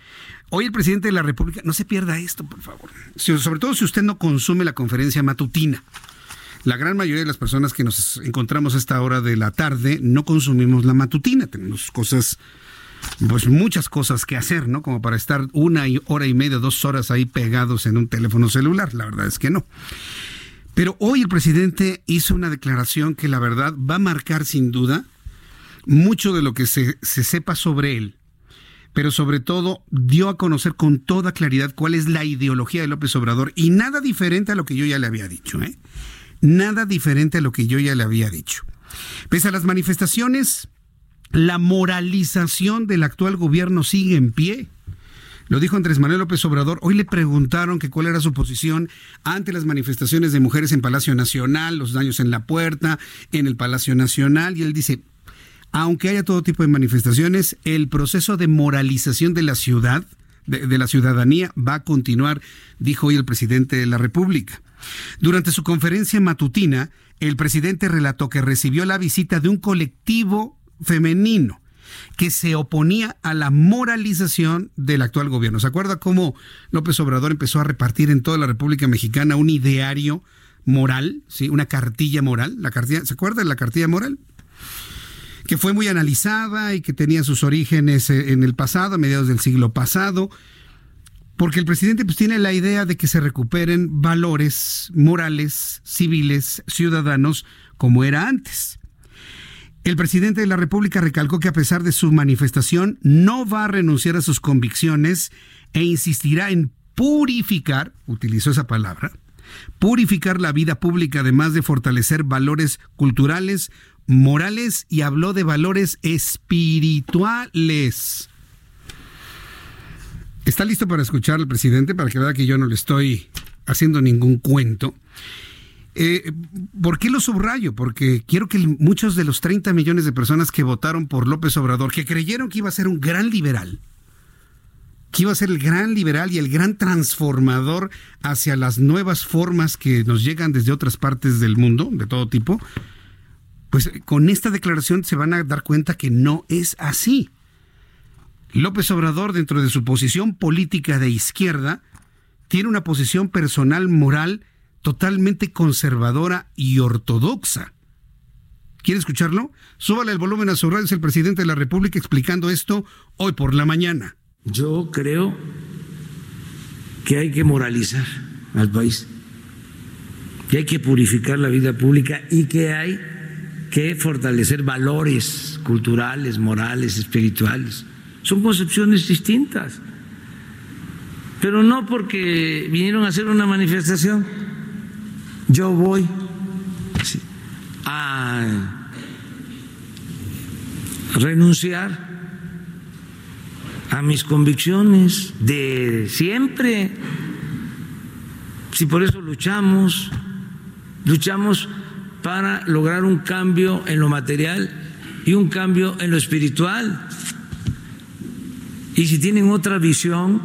Hoy el presidente de la República, no se pierda esto, por favor. sobre todo si usted no consume la conferencia matutina. La gran mayoría de las personas que nos encontramos a esta hora de la tarde no consumimos la matutina. Tenemos cosas, pues muchas cosas que hacer, ¿no? Como para estar una hora y media, dos horas ahí pegados en un teléfono celular. La verdad es que no. Pero hoy el presidente hizo una declaración que la verdad va a marcar sin duda mucho de lo que se, se sepa sobre él pero sobre todo dio a conocer con toda claridad cuál es la ideología de López Obrador y nada diferente a lo que yo ya le había dicho, ¿eh? Nada diferente a lo que yo ya le había dicho. Pese a las manifestaciones, la moralización del actual gobierno sigue en pie. Lo dijo Andrés Manuel López Obrador. Hoy le preguntaron que cuál era su posición ante las manifestaciones de mujeres en Palacio Nacional, los daños en la puerta, en el Palacio Nacional, y él dice, aunque haya todo tipo de manifestaciones, el proceso de moralización de la ciudad, de, la ciudadanía, va a continuar, dijo hoy el presidente de la República. Durante su conferencia matutina, el presidente relató que recibió la visita de un colectivo femenino que se oponía a la moralización del actual gobierno. ¿Se acuerda cómo López Obrador empezó a repartir en toda la República Mexicana un ideario moral, ¿sí? una cartilla moral? La cartilla, ¿Se acuerda de la cartilla moral? que fue muy analizada y que tenía sus orígenes eh, en el pasado, a mediados del siglo pasado, porque el presidente pues tiene la idea de que se recuperen valores morales, civiles, ciudadanos, como era antes. El presidente de la República recalcó que a pesar de su manifestación no va a renunciar a sus convicciones e insistirá en purificar, utilizó esa palabra, purificar la vida pública además de fortalecer valores culturales, morales y habló de valores espirituales. ¿Está listo para escuchar al presidente para que vea que yo no le estoy haciendo ningún cuento? Eh, ¿Por qué lo subrayo? Porque quiero que muchos de los 30 millones de personas que votaron por López Obrador, que creyeron que iba a ser un gran liberal, que iba a ser el gran liberal y el gran transformador hacia las nuevas formas que nos llegan desde otras partes del mundo, de todo tipo, pues con esta declaración se van a dar cuenta que no es así. López Obrador, dentro de su posición política de izquierda, tiene una posición personal moral totalmente conservadora y ortodoxa. ¿Quiere escucharlo? Súbale el volumen a su radio, es el presidente de la República explicando esto hoy por la mañana. Yo creo que hay que moralizar al país, que hay que purificar la vida pública y que hay que fortalecer valores culturales, morales, espirituales. Son concepciones distintas. pero no porque vinieron a hacer una manifestación. Yo voy a renunciar a mis convicciones de siempre. Si por eso luchamos, luchamos para lograr un cambio en lo material y un cambio en lo espiritual. Y si tienen otra visión,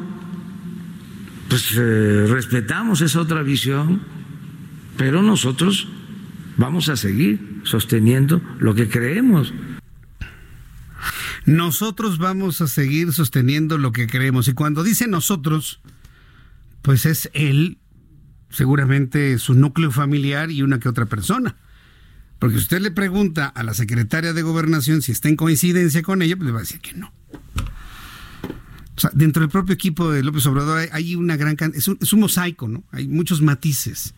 pues eh, respetamos esa otra visión, pero nosotros vamos a seguir sosteniendo lo que creemos. Nosotros vamos a seguir sosteniendo lo que creemos. Y cuando dice nosotros, pues es él, seguramente su núcleo familiar y una que otra persona. Porque si usted le pregunta a la secretaria de gobernación si está en coincidencia con ella, pues le va a decir que no. O sea, dentro del propio equipo de López Obrador hay una gran es un, es un mosaico, ¿no? Hay muchos matices.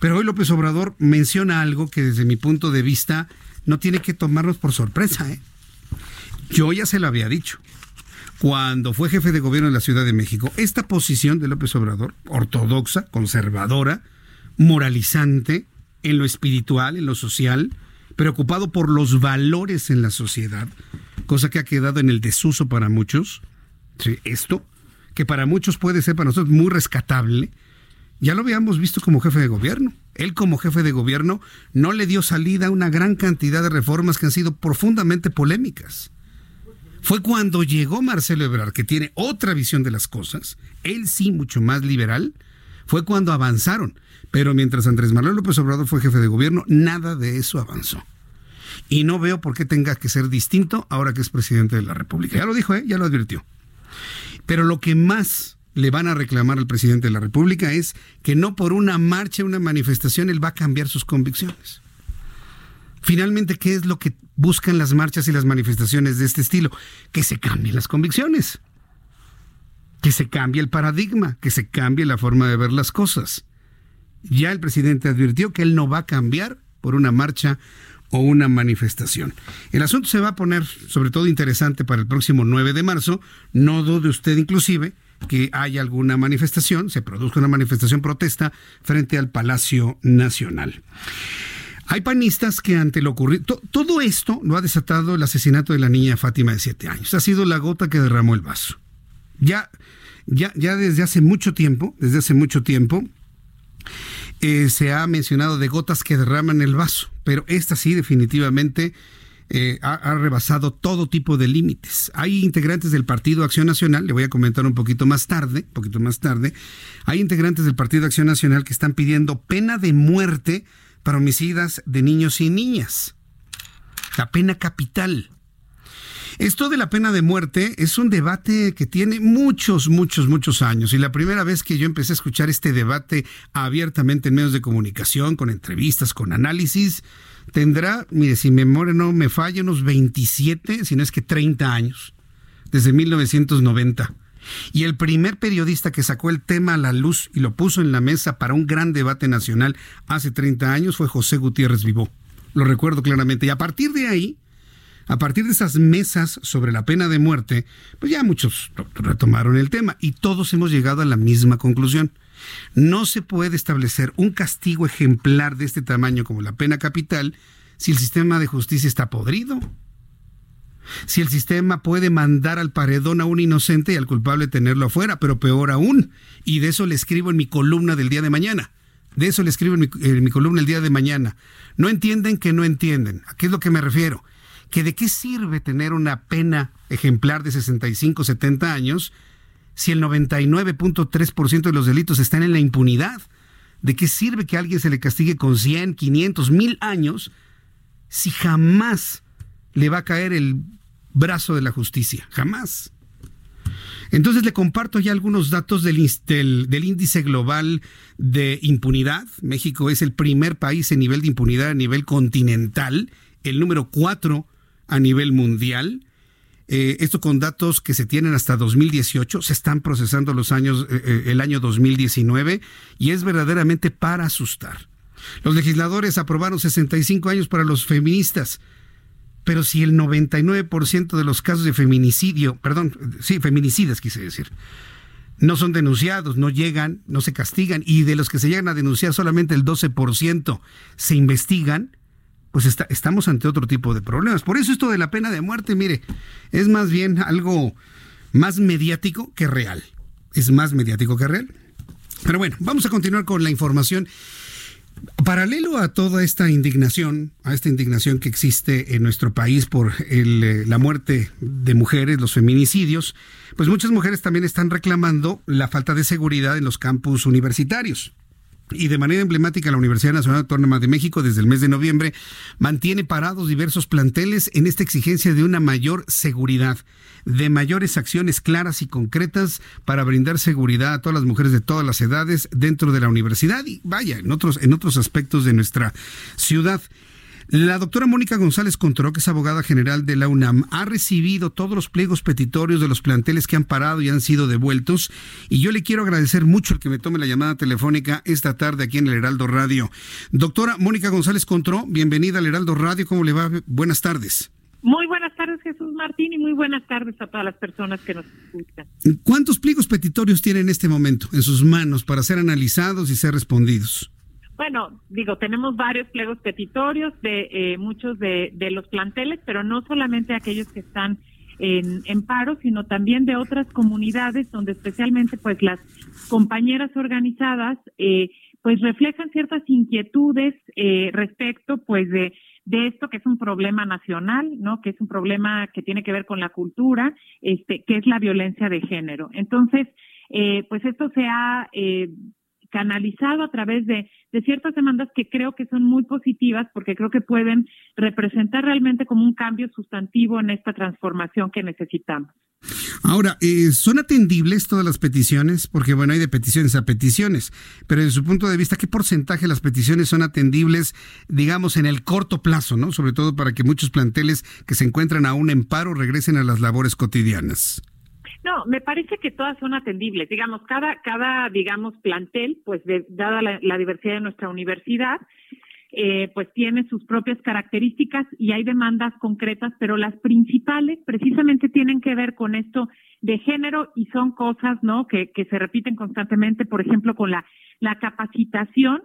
Pero hoy López Obrador menciona algo que desde mi punto de vista no tiene que tomarnos por sorpresa, ¿eh? Yo ya se lo había dicho. Cuando fue jefe de gobierno de la Ciudad de México, esta posición de López Obrador, ortodoxa, conservadora, moralizante, en lo espiritual, en lo social, preocupado por los valores en la sociedad, cosa que ha quedado en el desuso para muchos, esto, que para muchos puede ser para nosotros muy rescatable, ya lo habíamos visto como jefe de gobierno. Él como jefe de gobierno no le dio salida a una gran cantidad de reformas que han sido profundamente polémicas fue cuando llegó Marcelo Ebrard, que tiene otra visión de las cosas, él sí mucho más liberal, fue cuando avanzaron. Pero mientras Andrés Manuel López Obrador fue jefe de gobierno, nada de eso avanzó. Y no veo por qué tenga que ser distinto ahora que es presidente de la República. Ya lo dijo, ¿eh? ya lo advirtió. Pero lo que más le van a reclamar al presidente de la República es que no por una marcha, una manifestación, él va a cambiar sus convicciones. Finalmente, ¿qué es lo que buscan las marchas y las manifestaciones de este estilo? Que se cambien las convicciones, que se cambie el paradigma, que se cambie la forma de ver las cosas. Ya el presidente advirtió que él no va a cambiar por una marcha o una manifestación. El asunto se va a poner sobre todo interesante para el próximo 9 de marzo. No dude usted inclusive que haya alguna manifestación, se produzca una manifestación protesta frente al Palacio Nacional. Hay panistas que ante lo ocurrido, todo esto lo ha desatado el asesinato de la niña Fátima de siete años. Ha sido la gota que derramó el vaso. Ya, ya, ya desde hace mucho tiempo, desde hace mucho tiempo, eh, se ha mencionado de gotas que derraman el vaso, pero esta sí definitivamente eh, ha, ha, rebasado todo tipo de límites. Hay integrantes del Partido Acción Nacional, le voy a comentar un poquito más tarde, poquito más tarde, hay integrantes del Partido Acción Nacional que están pidiendo pena de muerte para homicidas de niños y niñas. La pena capital. Esto de la pena de muerte es un debate que tiene muchos, muchos, muchos años. Y la primera vez que yo empecé a escuchar este debate abiertamente en medios de comunicación, con entrevistas, con análisis, tendrá, mire, si mi memoria no me falla, unos 27, si no es que 30 años, desde 1990. Y el primer periodista que sacó el tema a la luz y lo puso en la mesa para un gran debate nacional hace 30 años fue José Gutiérrez Vivó. Lo recuerdo claramente. Y a partir de ahí, a partir de esas mesas sobre la pena de muerte, pues ya muchos retomaron el tema y todos hemos llegado a la misma conclusión. No se puede establecer un castigo ejemplar de este tamaño como la pena capital si el sistema de justicia está podrido si el sistema puede mandar al paredón a un inocente y al culpable tenerlo afuera, pero peor aún. Y de eso le escribo en mi columna del día de mañana. De eso le escribo en mi, columna el día de mañana. No entienden que no entienden. ¿A qué es lo que me refiero? Que de qué sirve tener una pena ejemplar de 65, 70 años si el 99.3% de los delitos están en la impunidad. ¿De qué sirve que a alguien se le castigue con 100, 500, 1000 años si jamás le va a caer el brazo de la justicia, jamás. Entonces le comparto ya algunos datos del, del, índice global de impunidad. México es el primer país en nivel de impunidad a nivel continental, el número cuatro a nivel mundial. Eh, esto con datos que se tienen hasta 2018, se están procesando los años, eh, eh, el año 2019 y es verdaderamente para asustar. Los legisladores aprobaron 65 años para los feministas, pero si el 99% de los casos de feminicidio, perdón, sí, feminicidas quise decir, no son denunciados, no llegan, no se castigan y de los que se llegan a denunciar solamente el 12% se investigan, pues estamos ante otro tipo de problemas. Por eso esto de la pena de muerte, mire, es más bien algo más mediático que real. Es más mediático que real. Pero bueno, vamos a continuar con la información. Paralelo a toda esta indignación, a esta indignación que existe en nuestro país por eh, la muerte de mujeres, los feminicidios, pues muchas mujeres también están reclamando la falta de seguridad en los campus universitarios. Y de manera emblemática, la Universidad Nacional Autónoma de México, desde el mes de noviembre, mantiene parados diversos planteles en esta exigencia de una mayor seguridad, de mayores acciones claras y concretas para brindar seguridad a todas las mujeres de todas las edades dentro de la universidad y vaya, en otros, en otros aspectos de nuestra ciudad. La doctora Mónica González Contró, que es abogada general de la UNAM, ha recibido todos los pliegos petitorios de los planteles que han parado y han sido devueltos. Y yo le quiero agradecer mucho el que me tome la llamada telefónica esta tarde aquí en el Heraldo Radio. Doctora Mónica González Contró, bienvenida al Heraldo Radio. ¿Cómo le va? Buenas tardes. Muy buenas tardes, Jesús Martín, y muy buenas tardes a todas las personas que nos escuchan. ¿Cuántos pliegos petitorios tiene en este momento en sus manos para ser analizados y ser respondidos? Bueno, digo, tenemos varios pliegos petitorios de eh, muchos de, los planteles, pero no solamente aquellos que están en, en, paro, sino también de otras comunidades donde especialmente pues las compañeras organizadas eh, pues reflejan ciertas inquietudes eh, respecto pues de, de esto que es un problema nacional, ¿no? Que es un problema que tiene que ver con la cultura, este, que es la violencia de género. Entonces, pues esto se ha canalizado a través de, ciertas demandas que creo que son muy positivas porque creo que pueden representar realmente como un cambio sustantivo en esta transformación que necesitamos. Ahora, eh, ¿son atendibles todas las peticiones? Porque bueno, hay de peticiones a peticiones, pero desde su punto de vista, ¿qué porcentaje de las peticiones son atendibles, digamos, en el corto plazo, ¿no? Sobre todo para que muchos planteles que se encuentran aún en paro regresen a las labores cotidianas. No, me parece que todas son atendibles. Digamos, cada, cada digamos, plantel, pues dada la, diversidad de nuestra universidad, eh, pues tiene sus propias características y hay demandas concretas, pero las principales precisamente tienen que ver con esto de género y son cosas, ¿no? Que, que se repiten constantemente, por ejemplo, con la, la capacitación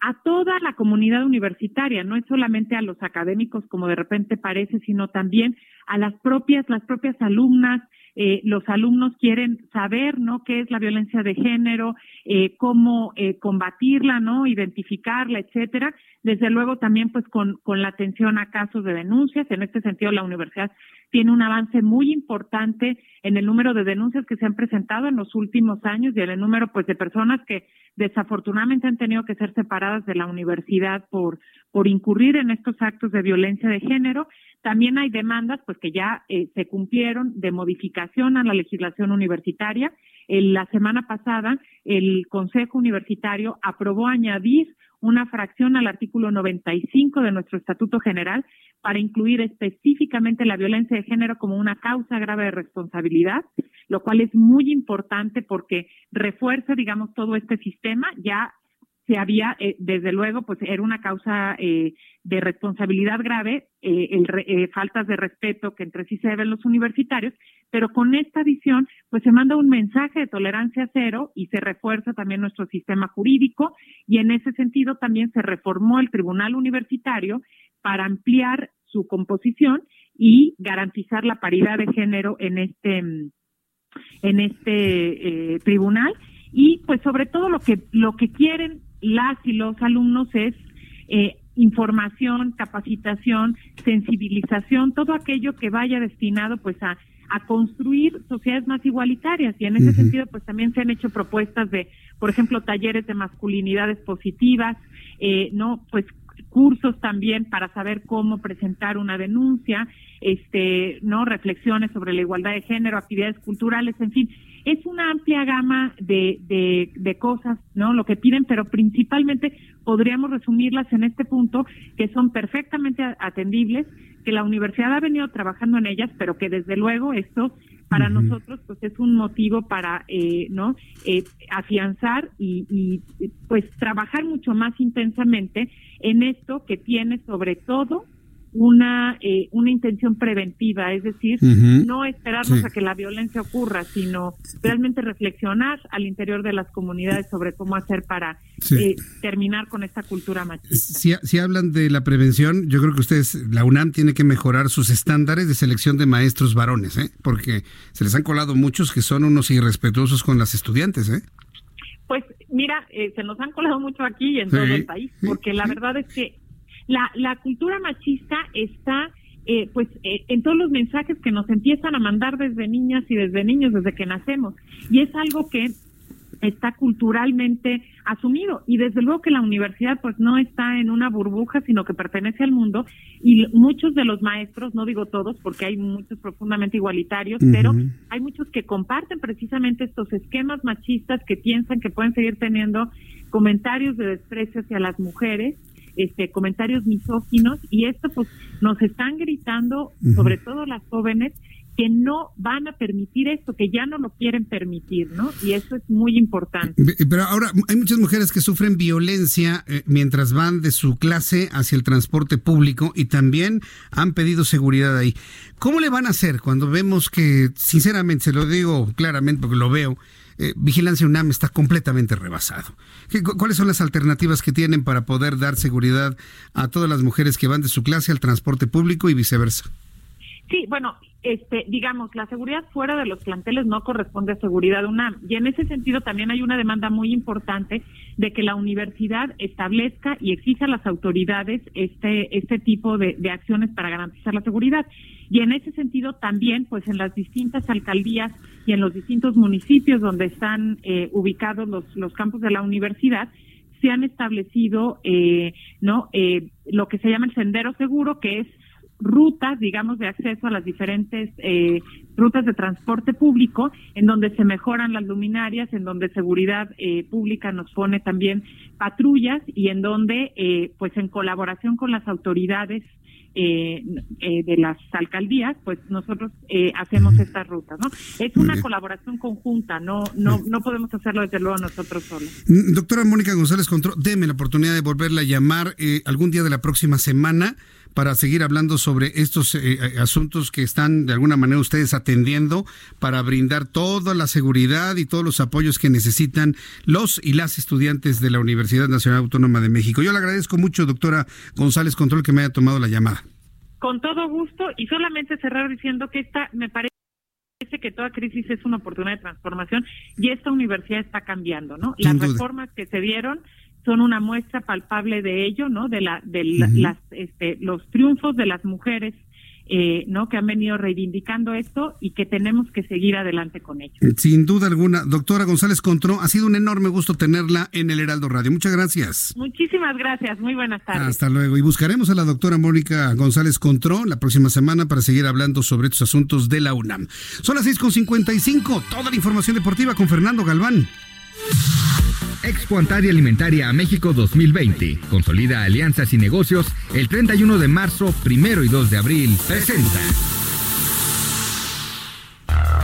a toda la comunidad universitaria, no es solamente a los académicos como de repente parece, sino también a las propias, las propias alumnas, eh, los alumnos quieren saber, ¿no? ¿Qué es la violencia de género? Eh, cómo eh, combatirla, ¿no? Identificarla, etcétera. Desde luego también, pues, con, con la atención a casos de denuncias. En este sentido, la universidad tiene un avance muy importante en el número de denuncias que se han presentado en los últimos años y en el número, pues, de personas que desafortunadamente han tenido que ser separadas de la universidad por, por incurrir en estos actos de violencia de género. También hay demandas, pues que ya eh, se cumplieron de modificación a la legislación universitaria. la semana pasada, el Consejo Universitario aprobó añadir una fracción al artículo 95 de nuestro Estatuto General para incluir específicamente la violencia de género como una causa grave de responsabilidad, lo cual es muy importante porque refuerza, digamos, todo este sistema. Ya se había, eh, desde luego, pues era una causa eh, de responsabilidad grave, eh, el faltas de respeto que entre sí se deben los universitarios, pero con esta visión, pues se manda un mensaje de tolerancia cero y se refuerza también nuestro sistema jurídico y en ese sentido también se reformó el Tribunal Universitario para ampliar su composición y garantizar la paridad de género en este en este tribunal y pues sobre todo lo que lo que quieren las y los alumnos es eh, información, capacitación, sensibilización, todo aquello que vaya destinado pues a, a construir sociedades más igualitarias. Y en ese sentido pues también se han hecho propuestas de, por ejemplo, talleres de masculinidades positivas, eh, no, pues cursos también para saber cómo presentar una denuncia, este, no, reflexiones sobre la igualdad de género, actividades culturales, en fin, es una amplia gama de, de, de, cosas, ¿no? Lo que piden, pero principalmente podríamos resumirlas en este punto, que son perfectamente atendibles, que la universidad ha venido trabajando en ellas, pero que desde luego esto para nosotros pues es un motivo para eh, no eh, afianzar y, y pues trabajar mucho más intensamente en esto que tiene sobre todo una, eh, una intención preventiva, es decir, no esperarnos a que la violencia ocurra, sino realmente reflexionar al interior de las comunidades sobre cómo hacer para eh, terminar con esta cultura machista. Si, si hablan de la prevención, yo creo que ustedes, la UNAM tiene que mejorar sus estándares de selección de maestros varones, ¿eh? porque se les han colado muchos que son unos irrespetuosos con las estudiantes. ¿eh? Pues mira, eh, se nos han colado mucho aquí y en todo el país, porque la verdad es que la, la cultura machista está eh, pues eh, en todos los mensajes que nos empiezan a mandar desde niñas y desde niños desde que nacemos. Y es algo que está culturalmente asumido. Y desde luego que la universidad pues no está en una burbuja sino que pertenece al mundo. Y muchos de los maestros no digo todos porque hay muchos profundamente igualitarios pero hay muchos que comparten precisamente estos esquemas machistas que piensan que pueden seguir teniendo comentarios de desprecio hacia las mujeres este, comentarios misóginos y esto pues nos están gritando, sobre todo las jóvenes, que no van a permitir esto, que ya no lo quieren permitir, ¿no? Y eso es muy importante. Pero ahora hay muchas mujeres que sufren violencia eh, mientras van de su clase hacia el transporte público y también han pedido seguridad ahí. ¿Cómo le van a hacer cuando vemos que, sinceramente, se lo digo claramente porque lo veo, eh, Vigilancia UNAM está completamente rebasado. ¿Cuáles son las alternativas que tienen para poder dar seguridad a todas las mujeres que van de su clase al transporte público y viceversa? Sí, bueno, este, digamos, la seguridad fuera de los planteles no corresponde a seguridad UNAM. Y en ese sentido también hay una demanda muy importante de que la universidad establezca y exija a las autoridades este, este tipo de, de acciones para garantizar la seguridad. Y en ese sentido también, pues en las distintas alcaldías y en los distintos municipios donde están eh, ubicados los, los campos de la universidad, se han establecido, eh, ¿no? Eh, lo que se llama el sendero seguro, que es rutas, digamos, de acceso a las diferentes eh, rutas de transporte público, en donde se mejoran las luminarias, en donde seguridad eh, pública nos pone también patrullas y en donde, eh, pues en colaboración con las autoridades de las alcaldías, pues nosotros hacemos estas rutas, ¿no? Es una colaboración conjunta, no, no, no podemos hacerlo desde luego nosotros solos. Doctora Mónica González Control, deme la oportunidad de volverla a llamar algún día de la próxima semana para seguir hablando sobre estos eh, eh, asuntos que están de alguna manera ustedes atendiendo para brindar toda la seguridad y todos los apoyos que necesitan los y las estudiantes de la Universidad Nacional Autónoma de México. Yo le agradezco mucho, doctora González Control, que me haya tomado la llamada. Con todo gusto y solamente cerrar diciendo que esta me parece que toda crisis es una oportunidad de transformación y esta universidad está cambiando, ¿no? Las reformas que se dieron son una muestra palpable de ello, ¿no? De la, de las, este, los triunfos de las mujeres, eh, ¿no? Que han venido reivindicando esto y que tenemos que seguir adelante con ello. Sin duda alguna, doctora González Contró, ha sido un enorme gusto tenerla en el Heraldo Radio. Muchas gracias. Muchísimas gracias, muy buenas tardes. Hasta luego. Y buscaremos a la doctora Mónica González Contró la próxima semana para seguir hablando sobre estos asuntos de la UNAM. Son las 6.55, toda la información deportiva con Fernando Galván. Expo Antaria Alimentaria a México 2020. Consolida alianzas y negocios el 31 de marzo, primero y 2 de abril. Presenta.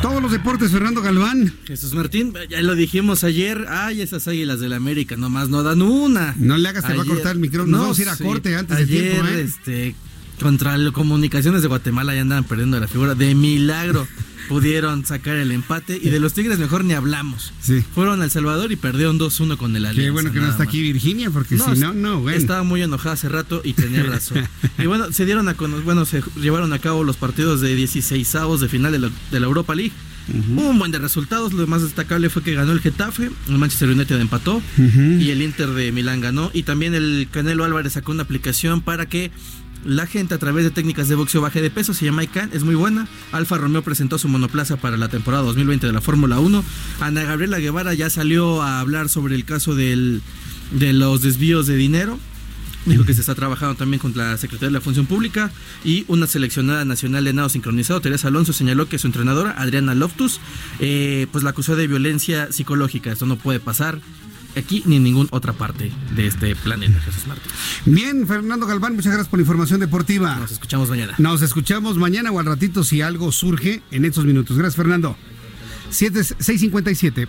Todos los deportes, Fernando Galván. Jesús Martín, ya lo dijimos ayer. Ay, esas águilas del la América, nomás no dan una. No le hagas, te va a cortar el micrófono. No, vamos a ir a corte antes de tiempo, ¿eh? este, contra Comunicaciones de Guatemala ya andaban perdiendo la figura de milagro [LAUGHS] pudieron sacar el empate y de los Tigres mejor ni hablamos. Sí. Fueron a El Salvador y perdieron 2-1 con el Alianza. Qué bueno que no está aquí Virginia porque si no, no, bueno. Estaba muy enojada hace rato y tenía razón. y bueno, se dieron a bueno, se llevaron a cabo los partidos de 16 avos de final de la, Europa League. un buen de resultados. Lo más destacable fue que ganó el Getafe, el Manchester United empató y el Inter de Milán ganó. Y también el Canelo Álvarez sacó una aplicación para que la gente a través de técnicas de boxeo baje de peso, se llama ICANN, es muy buena. Alfa Romeo presentó su monoplaza para la temporada 2020 de la Fórmula 1. Ana Gabriela Guevara ya salió a hablar sobre el caso del, de los desvíos de dinero. Dijo que se está trabajando también con la Secretaría de la Función Pública y una seleccionada nacional de nado sincronizado, Teresa Alonso, señaló que su entrenadora, Adriana Loftus, eh, pues la acusó de violencia psicológica. Esto no puede pasar aquí ni en ninguna otra parte de este planeta, Jesús Martín. Bien, Fernando Galván, muchas gracias por la información deportiva. Nos escuchamos mañana. Nos escuchamos mañana o al ratito si algo surge en estos minutos. Gracias, Fernando. 657.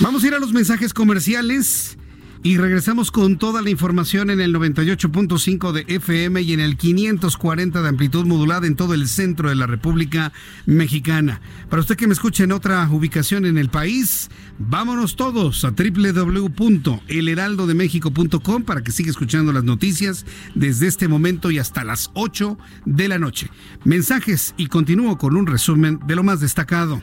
Vamos a ir a los mensajes comerciales. Y regresamos con toda la información en el 98.5 de FM y en el 540 de amplitud modulada en todo el centro de la República Mexicana. Para usted que me escuche en otra ubicación en el país, vámonos todos a www.elheraldodemexico.com para que siga escuchando las noticias desde este momento y hasta las 8 de la noche. Mensajes y continúo con un resumen de lo más destacado.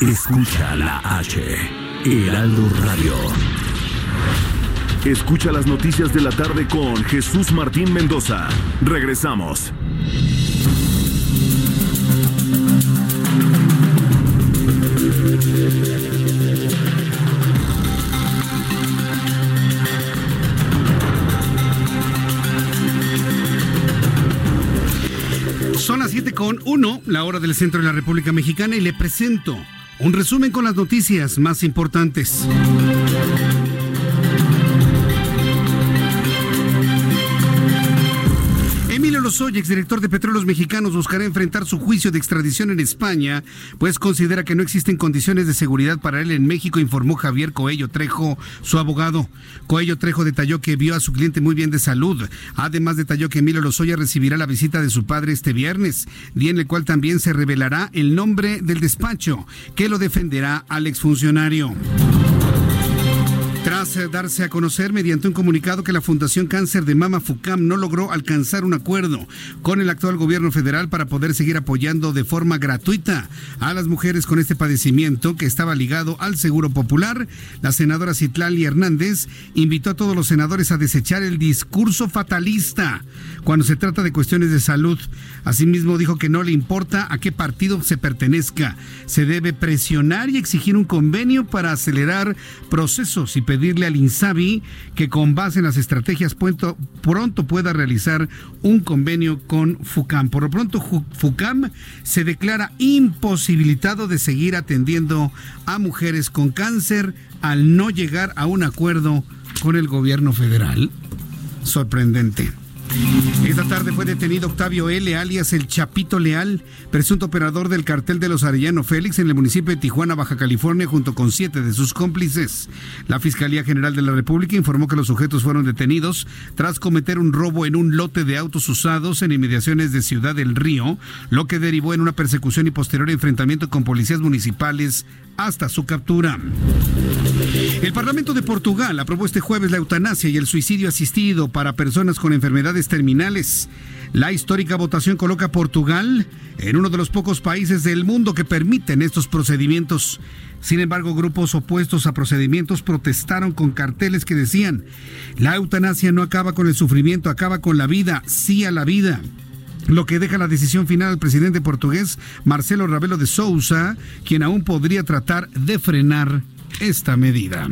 Escucha la H, Heraldo Radio. Escucha las noticias de la tarde con Jesús Martín Mendoza. Regresamos. Son las 7 con 1, la hora del centro de la República Mexicana, y le presento un resumen con las noticias más importantes. Lozoya, exdirector de Petróleos Mexicanos, buscará enfrentar su juicio de extradición en España, pues considera que no existen condiciones de seguridad para él en México, informó Javier Coello Trejo, su abogado. Coello Trejo detalló que vio a su cliente muy bien de salud. Además, detalló que Emilio Lozoya recibirá la visita de su padre este viernes, día en el cual también se revelará el nombre del despacho que lo defenderá al exfuncionario. Tras eh, darse a conocer mediante un comunicado que la Fundación Cáncer de Mama FUCAM no logró alcanzar un acuerdo con el actual gobierno federal para poder seguir apoyando de forma gratuita a las mujeres con este padecimiento que estaba ligado al Seguro Popular, la senadora Citlali Hernández invitó a todos los senadores a desechar el discurso fatalista cuando se trata de cuestiones de salud. Asimismo dijo que no le importa a qué partido se pertenezca, se debe presionar y exigir un convenio para acelerar procesos y pedirle al INSABI que con base en las estrategias pronto, pronto pueda realizar un convenio con FUCAM. Por lo pronto, FUCAM se declara imposibilitado de seguir atendiendo a mujeres con cáncer al no llegar a un acuerdo con el gobierno federal. Sorprendente. Esta tarde fue detenido Octavio L., alias el Chapito Leal, presunto operador del cartel de los Arellano Félix en el municipio de Tijuana, Baja California, junto con siete de sus cómplices. La Fiscalía General de la República informó que los sujetos fueron detenidos tras cometer un robo en un lote de autos usados en inmediaciones de Ciudad del Río, lo que derivó en una persecución y posterior enfrentamiento con policías municipales hasta su captura. El Parlamento de Portugal aprobó este jueves la eutanasia y el suicidio asistido para personas con enfermedades terminales. La histórica votación coloca a Portugal en uno de los pocos países del mundo que permiten estos procedimientos. Sin embargo, grupos opuestos a procedimientos protestaron con carteles que decían, la eutanasia no acaba con el sufrimiento, acaba con la vida, sí a la vida lo que deja la decisión final al presidente portugués Marcelo Ravelo de Sousa, quien aún podría tratar de frenar esta medida.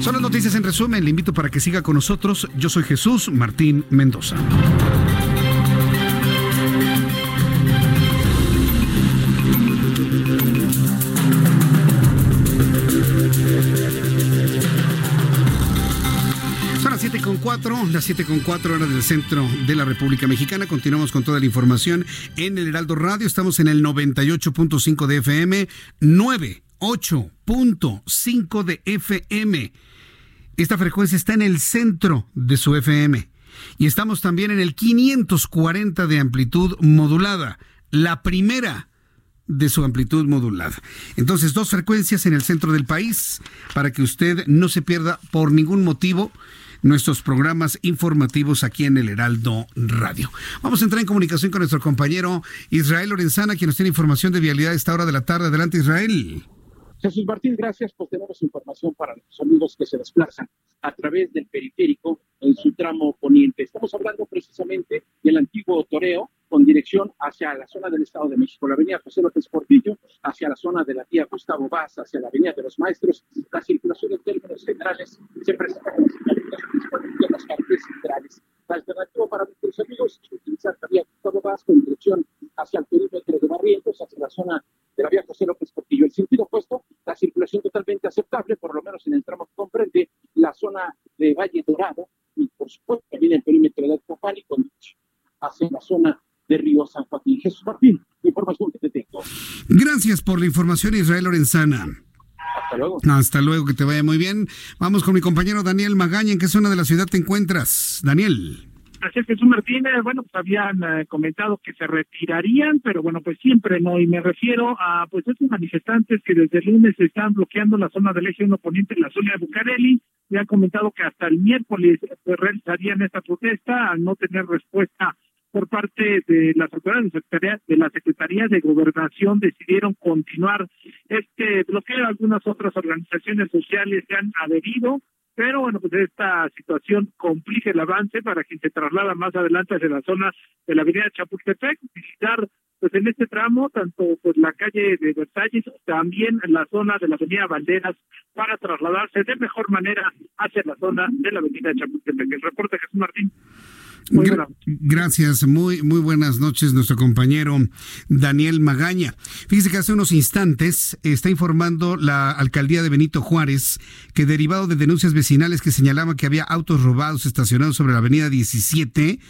Son las noticias en resumen. Le invito para que siga con nosotros. Yo soy Jesús Martín Mendoza. Son las 7 con 4, las 7 con 4 horas del centro de la República Mexicana. Continuamos con toda la información en el Heraldo Radio. Estamos en el 98.5 de FM, 98.5 de FM. Esta frecuencia está en el centro de su FM. Y estamos también en el 540 de amplitud modulada, la primera de su amplitud modulada. Entonces, dos frecuencias en el centro del país para que usted no se pierda por ningún motivo nuestros programas informativos aquí en el Heraldo Radio. Vamos a entrar en comunicación con nuestro compañero Israel Lorenzana, quien nos tiene información de vialidad a esta hora de la tarde. Adelante, Israel. Jesús Martín, gracias. Pues tenemos información para los amigos que se desplazan a través del periférico en su tramo poniente. Estamos hablando precisamente del antiguo Toreo con dirección hacia la zona del Estado de México, la avenida José López Portillo, hacia la zona de la tía Gustavo Vaz, hacia la avenida de los Maestros. La circulación en términos generales se presenta en las carreteras centrales. La alternativa para nuestros amigos es utilizar la vía Gustavo con dirección hacia el perímetro de Barrientos, hacia la zona de la vía José López Portillo. El sentido opuesto, la circulación totalmente aceptable, por lo menos en el tramo que comprende la zona de Valle Dorado y, por supuesto, también el perímetro de Alcopán y con hacia la zona de Río San Joaquín. Jesús Martín, información que te tengo. Gracias por la información, Israel Lorenzana. Hasta luego. Hasta luego, que te vaya muy bien. Vamos con mi compañero Daniel Magaña. ¿En qué zona de la ciudad te encuentras? Daniel. Así es, Jesús Martínez, bueno, pues habían eh, comentado que se retirarían, pero bueno, pues siempre no, y me refiero a pues esos manifestantes que desde el lunes están bloqueando la zona del eje 1 poniente en la zona de Bucareli, ya han comentado que hasta el miércoles pues, realizarían esta protesta al no tener respuesta por parte de las autoridades de la Secretaría de Gobernación decidieron continuar este bloqueo. Algunas otras organizaciones sociales se han adherido, pero bueno, pues esta situación complica el avance para quien se traslada más adelante hacia la zona de la avenida Chapultepec, visitar pues en este tramo tanto pues la calle de Versalles, también la zona de la avenida Banderas para trasladarse de mejor manera hacia la zona de la avenida Chapultepec. El reporte Jesús Martín. Gracias, muy, muy buenas noches, nuestro compañero Daniel Magaña. Fíjese que hace unos instantes está informando la alcaldía de Benito Juárez que derivado de denuncias vecinales que señalaban que había autos robados estacionados sobre la avenida 17,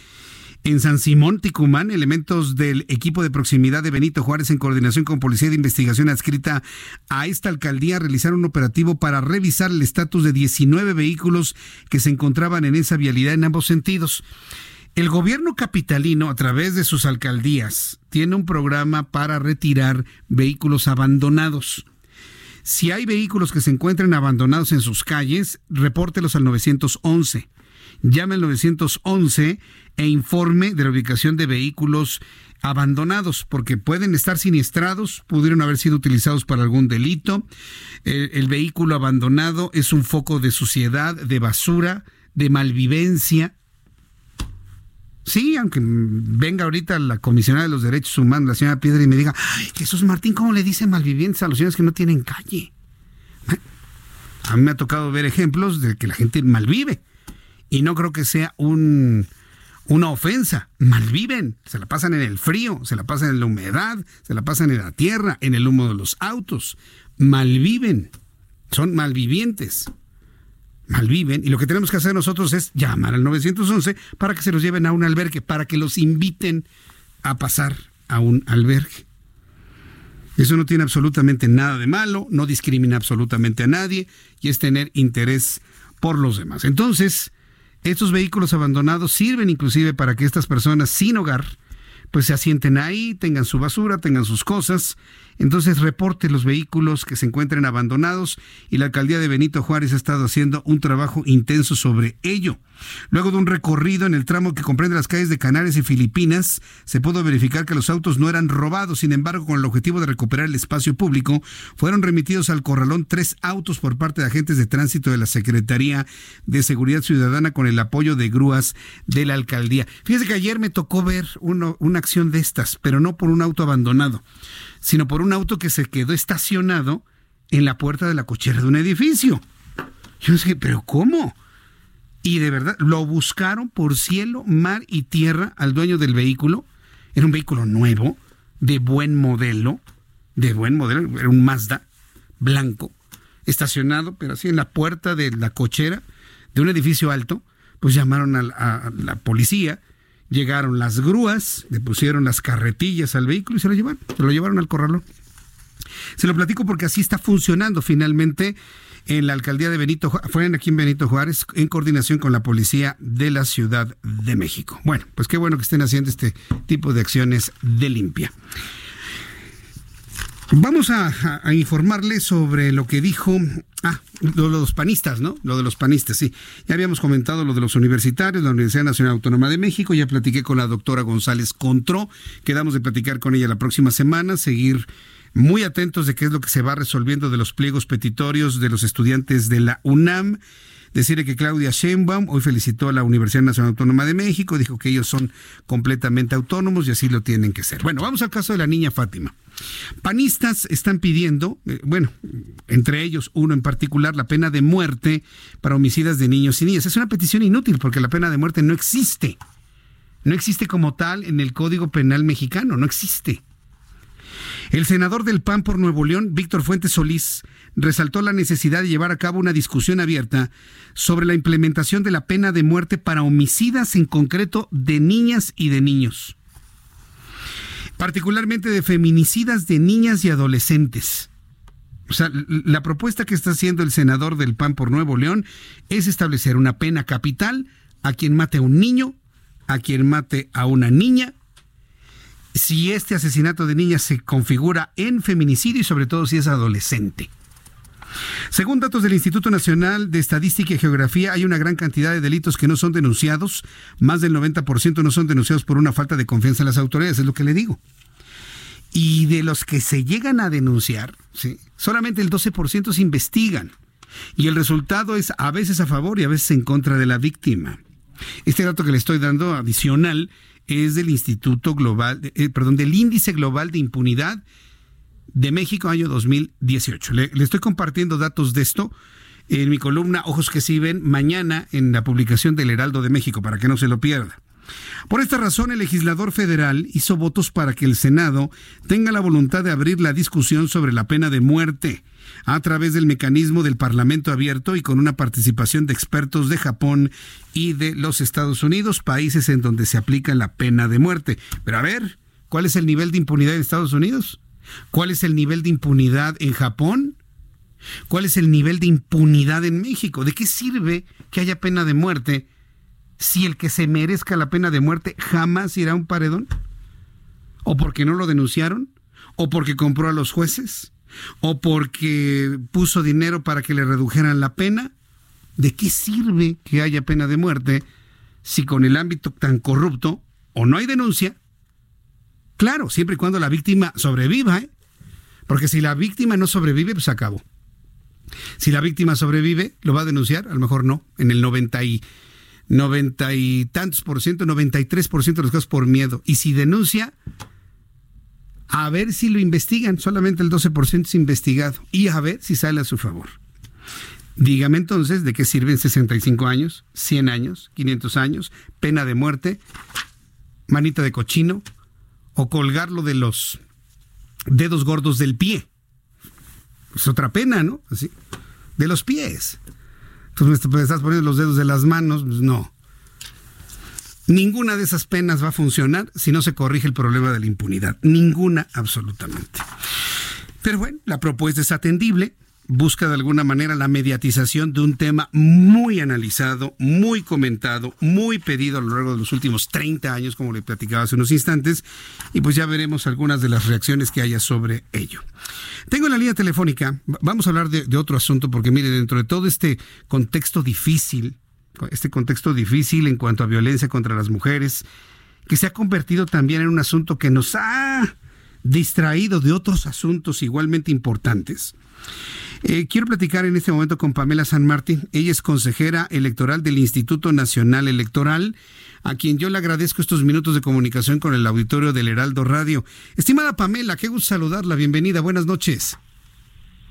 en San Simón, Ticumán, elementos del equipo de proximidad de Benito Juárez en coordinación con Policía de Investigación adscrita a esta alcaldía realizaron un operativo para revisar el estatus de 19 vehículos que se encontraban en esa vialidad en ambos sentidos. El gobierno capitalino, a través de sus alcaldías, tiene un programa para retirar vehículos abandonados. Si hay vehículos que se encuentren abandonados en sus calles, repórtelos al 911 llame al 911 e informe de la ubicación de vehículos abandonados, porque pueden estar siniestrados, pudieron haber sido utilizados para algún delito. El, vehículo abandonado es un foco de suciedad, de basura, de malvivencia. Sí, aunque venga ahorita la comisionada de los derechos humanos, la señora Piedra, y me diga, Ay, Jesús Martín, ¿cómo le dice malvivientes a los señores que no tienen calle? A mí me ha tocado ver ejemplos de que la gente malvive y no creo que sea un, una ofensa. Malviven, se la pasan en el frío, se la pasan en la humedad, se la pasan en la tierra, en el humo de los autos. Malviven, son malvivientes. Malviven y lo que tenemos que hacer nosotros es llamar al 911 para que se los lleven a un albergue, para que los inviten a pasar a un albergue. Eso no tiene absolutamente nada de malo, no discrimina absolutamente a nadie y es tener interés por los demás. Entonces, estos vehículos abandonados sirven inclusive para que estas personas sin hogar pues se asienten ahí, tengan su basura, tengan sus cosas entonces reporte los vehículos que se encuentren abandonados y la alcaldía de Benito Juárez ha estado haciendo un trabajo intenso sobre ello. Luego de un recorrido en el tramo que comprende las calles de Canarias y Filipinas, se pudo verificar que los autos no eran robados, sin embargo, con el objetivo de recuperar el espacio público, fueron remitidos al corralón tres autos por parte de agentes de tránsito de la Secretaría de Seguridad Ciudadana con el apoyo de grúas de la alcaldía. Fíjese que ayer me tocó ver una acción de estas, pero no por un auto abandonado sino por un auto que se quedó estacionado en la puerta de la cochera de un edificio. Yo dije, pero ¿cómo? Y de verdad, lo buscaron por cielo, mar y tierra al dueño del vehículo. Era un vehículo nuevo, de buen modelo, de buen modelo, era un Mazda blanco, estacionado, pero así en la puerta de la cochera de un edificio alto. Pues llamaron a, a la policía Llegaron las grúas, le pusieron las carretillas al vehículo y se lo llevaron, se lo llevaron al corralón. Se lo platico porque así está funcionando finalmente en la alcaldía de Benito, fue aquí en Benito Juárez, en coordinación con la policía de la Ciudad de México. Bueno, pues qué bueno que estén haciendo este tipo de acciones de limpia. Vamos a, informarle sobre lo que dijo, ah, los panistas, ¿no? Lo de los panistas, sí. Ya habíamos comentado lo de los universitarios, la Universidad Nacional Autónoma de México, ya platiqué con la doctora González Contró, quedamos de platicar con ella la próxima semana, seguir muy atentos de qué es lo que se va resolviendo de los pliegos petitorios de los estudiantes de la UNAM Decirle que Claudia Sheinbaum hoy felicitó a la Universidad Nacional Autónoma de México, dijo que ellos son completamente autónomos y así lo tienen que ser. Bueno, vamos al caso de la niña Fátima. Panistas están pidiendo, eh, bueno, entre ellos uno en particular, la pena de muerte para homicidas de niños y niñas. Es una petición inútil porque la pena de muerte no existe. No existe como tal en el Código Penal mexicano, no existe. El senador del PAN por Nuevo León, Víctor Fuentes Solís, resaltó la necesidad de llevar a cabo una discusión abierta sobre la implementación de la pena de muerte para homicidas en concreto de niñas y de niños, particularmente de feminicidas de niñas y adolescentes. O sea, la propuesta que está haciendo el senador del PAN por Nuevo León es establecer una pena capital a quien mate a un niño, a quien mate a una niña si este asesinato de niñas se configura en feminicidio y sobre todo si es adolescente. Según datos del Instituto Nacional de Estadística y Geografía, hay una gran cantidad de delitos que no son denunciados. Más del 90% no son denunciados por una falta de confianza en las autoridades, es lo que le digo. Y de los que se llegan a denunciar, ¿sí? solamente el 12% se investigan. Y el resultado es a veces a favor y a veces en contra de la víctima. Este dato que le estoy dando adicional es del Instituto Global, eh, perdón, del Índice Global de Impunidad de México año 2018. Le, le, estoy compartiendo datos de esto en mi columna Ojos que sí ven mañana en la publicación del Heraldo de México para que no se lo pierda. Por esta razón, el legislador federal hizo votos para que el Senado tenga la voluntad de abrir la discusión sobre la pena de muerte a través del mecanismo del Parlamento abierto y con una participación de expertos de Japón y de los Estados Unidos, países en donde se aplica la pena de muerte. Pero a ver, ¿cuál es el nivel de impunidad en Estados Unidos? ¿Cuál es el nivel de impunidad en Japón? ¿Cuál es el nivel de impunidad en México? ¿De qué sirve que haya pena de muerte si el que se merezca la pena de muerte jamás irá a un paredón? ¿O porque no lo denunciaron? ¿O porque compró a los jueces? o porque puso dinero para que le redujeran la pena. ¿De qué sirve que haya pena de muerte si con el ámbito tan corrupto o no hay denuncia? Claro, siempre y cuando la víctima sobreviva, ¿eh? porque si la víctima no sobrevive, pues acabó. Si la víctima sobrevive, ¿lo va a denunciar? A lo mejor no, en el 90 y, 90 y tantos por ciento, 93 por ciento de los casos por miedo. Y si denuncia, a ver si lo investigan, solamente el 12% es investigado y a ver si sale a su favor. Dígame entonces de qué sirven 65 años, 100 años, 500 años, pena de muerte, manita de cochino o colgarlo de los dedos gordos del pie. Es otra pena, ¿no? Así, de los pies. Entonces me estás poniendo los dedos de las manos, pues no. Ninguna de esas penas va a funcionar si no se corrige el problema de la impunidad. Ninguna, absolutamente. Pero bueno, la propuesta es atendible. Busca de alguna manera la mediatización de un tema muy analizado, muy comentado, muy pedido a lo largo de los últimos 30 años, como le platicaba hace unos instantes, y pues ya veremos algunas de las reacciones que haya sobre ello. Tengo en la línea telefónica, vamos a hablar de, de otro asunto, porque mire, dentro de todo este contexto difícil este contexto difícil en cuanto a violencia contra las mujeres, que se ha convertido también en un asunto que nos ha distraído de otros asuntos igualmente importantes. Eh, quiero platicar en este momento con Pamela San Martín. Ella es consejera electoral del Instituto Nacional Electoral, a quien yo le agradezco estos minutos de comunicación con el auditorio del Heraldo Radio. Estimada Pamela, qué gusto saludarla. Bienvenida. Buenas noches.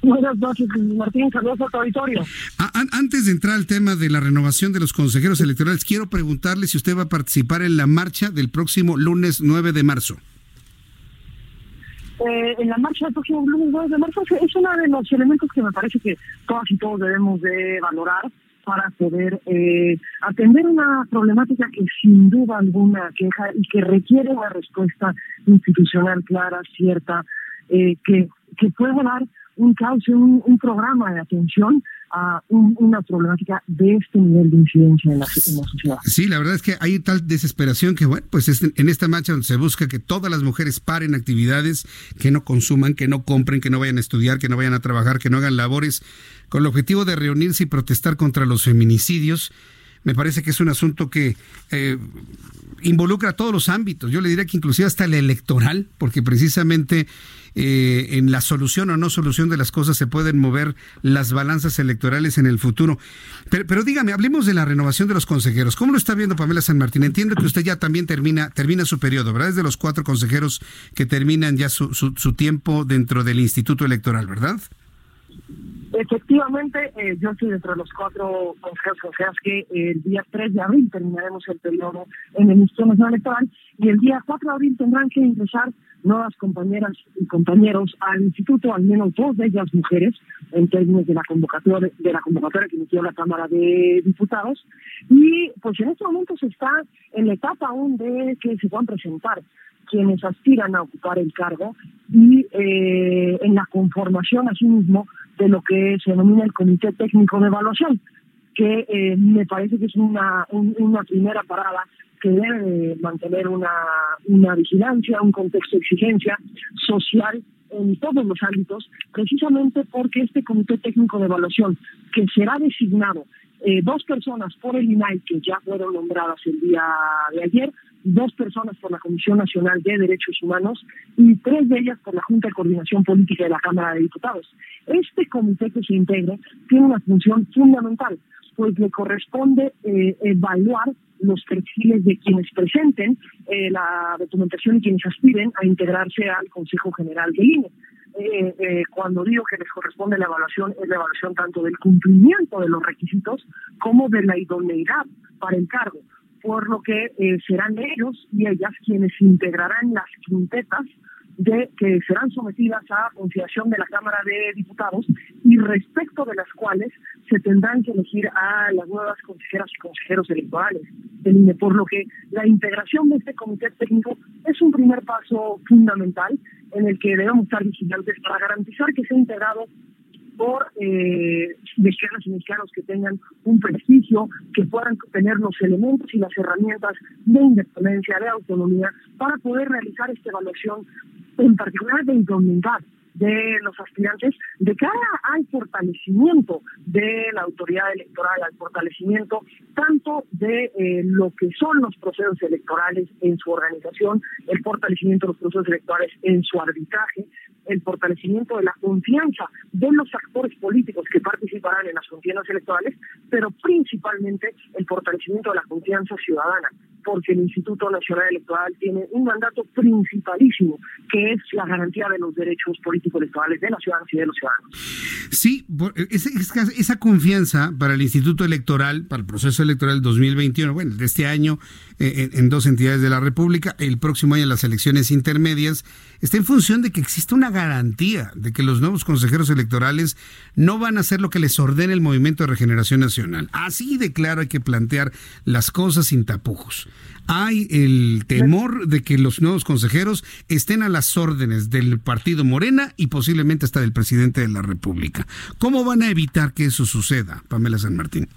Buenas noches, Martín. Saludos a tu auditorio. Antes de entrar al tema de la renovación de los consejeros electorales, quiero preguntarle si usted va a participar en la marcha del próximo lunes 9 de marzo. Eh, en la marcha del próximo lunes 9 de marzo es uno de los elementos que me parece que todas y todos debemos de valorar para poder eh, atender una problemática que sin duda alguna queja y que requiere una respuesta institucional clara, cierta, eh, que que pueda dar un cauce, un, programa de atención a una problemática de este nivel de incidencia en la, sociedad. Sí, la verdad es que hay tal desesperación que, bueno, pues en esta marcha donde se busca que todas las mujeres paren actividades, que no consuman, que no compren, que no vayan a estudiar, que no vayan a trabajar, que no hagan labores, con el objetivo de reunirse y protestar contra los feminicidios. Me parece que es un asunto que eh, involucra a todos los ámbitos. Yo le diría que inclusive hasta el electoral, porque precisamente eh, en la solución o no solución de las cosas se pueden mover las balanzas electorales en el futuro. Pero, dígame, hablemos de la renovación de los consejeros. ¿Cómo lo está viendo Pamela San Martín? Entiendo que usted ya también termina, termina su periodo, ¿verdad? Es de los cuatro consejeros que terminan ya su, su, tiempo dentro del Instituto Electoral, ¿verdad? Efectivamente, eh, yo estoy entre los cuatro sea que el día 3 de abril terminaremos el periodo en el Instituto Nacional Electoral y el día 4 de abril tendrán que ingresar nuevas compañeras y compañeros al instituto, al menos dos de ellas mujeres, en términos de la convocatoria, de la convocatoria que inició la Cámara de Diputados. Y pues en este momento se está en la etapa aún de que se puedan presentar quienes aspiran a ocupar el cargo y eh, en la conformación asimismo de lo que se denomina el Comité Técnico de Evaluación, que eh, me parece que es una, una primera parada que debe mantener una, una vigilancia, un contexto de exigencia social en todos los ámbitos, precisamente porque este comité técnico de evaluación, que será designado eh, dos personas por el INAI, que ya fueron nombradas el día de ayer, dos personas por la Comisión Nacional de Derechos Humanos y tres de ellas por la Junta de Coordinación Política de la Cámara de Diputados. Este comité que se integre tiene una función fundamental, pues le corresponde eh, evaluar los perfiles de quienes presenten eh, la documentación y quienes aspiren a integrarse al Consejo General del INE. Eh, cuando digo que les corresponde la evaluación, es la evaluación tanto del cumplimiento de los requisitos como de la idoneidad para el cargo, por lo que serán ellos y ellas quienes integrarán las quintetas de que serán sometidas a consideración de la Cámara de Diputados y respecto de las cuales se tendrán que elegir a las nuevas consejeras y consejeros electorales del INE, por lo que la integración de este comité técnico es un primer paso fundamental en el que debemos estar vigilantes para garantizar que sea integrado por eh, mexicanos y mexicanos que tengan un prestigio, que puedan tener los elementos y las herramientas de independencia, de autonomía, para poder realizar esta evaluación en particular de idoneidad de los aspirantes de cara al fortalecimiento de la autoridad electoral, al fortalecimiento tanto de eh, lo que son los procesos electorales en su organización, el fortalecimiento de los procesos electorales en su arbitraje, el fortalecimiento de la confianza de los actores políticos que participarán en las contiendas electorales, pero principalmente el fortalecimiento de la confianza ciudadana, porque el Instituto Nacional Electoral tiene un mandato principalísimo, que es la garantía de los derechos políticos electorales de los ciudadanos y de los ciudadanos. Sí, esa confianza para el Instituto Electoral, para el proceso electoral 2021, bueno, de este año, eh, en, dos entidades de la República, el próximo año las elecciones intermedias, está en función de que existe una garantía de que los nuevos consejeros electorales no van a hacer lo que les ordene el Movimiento de Regeneración Nacional. Así de claro hay que plantear las cosas sin tapujos. Hay el temor de que los nuevos consejeros estén a las órdenes del partido Morena y posiblemente hasta del presidente de la República. ¿Cómo van a evitar que eso suceda, Pamela San Martín?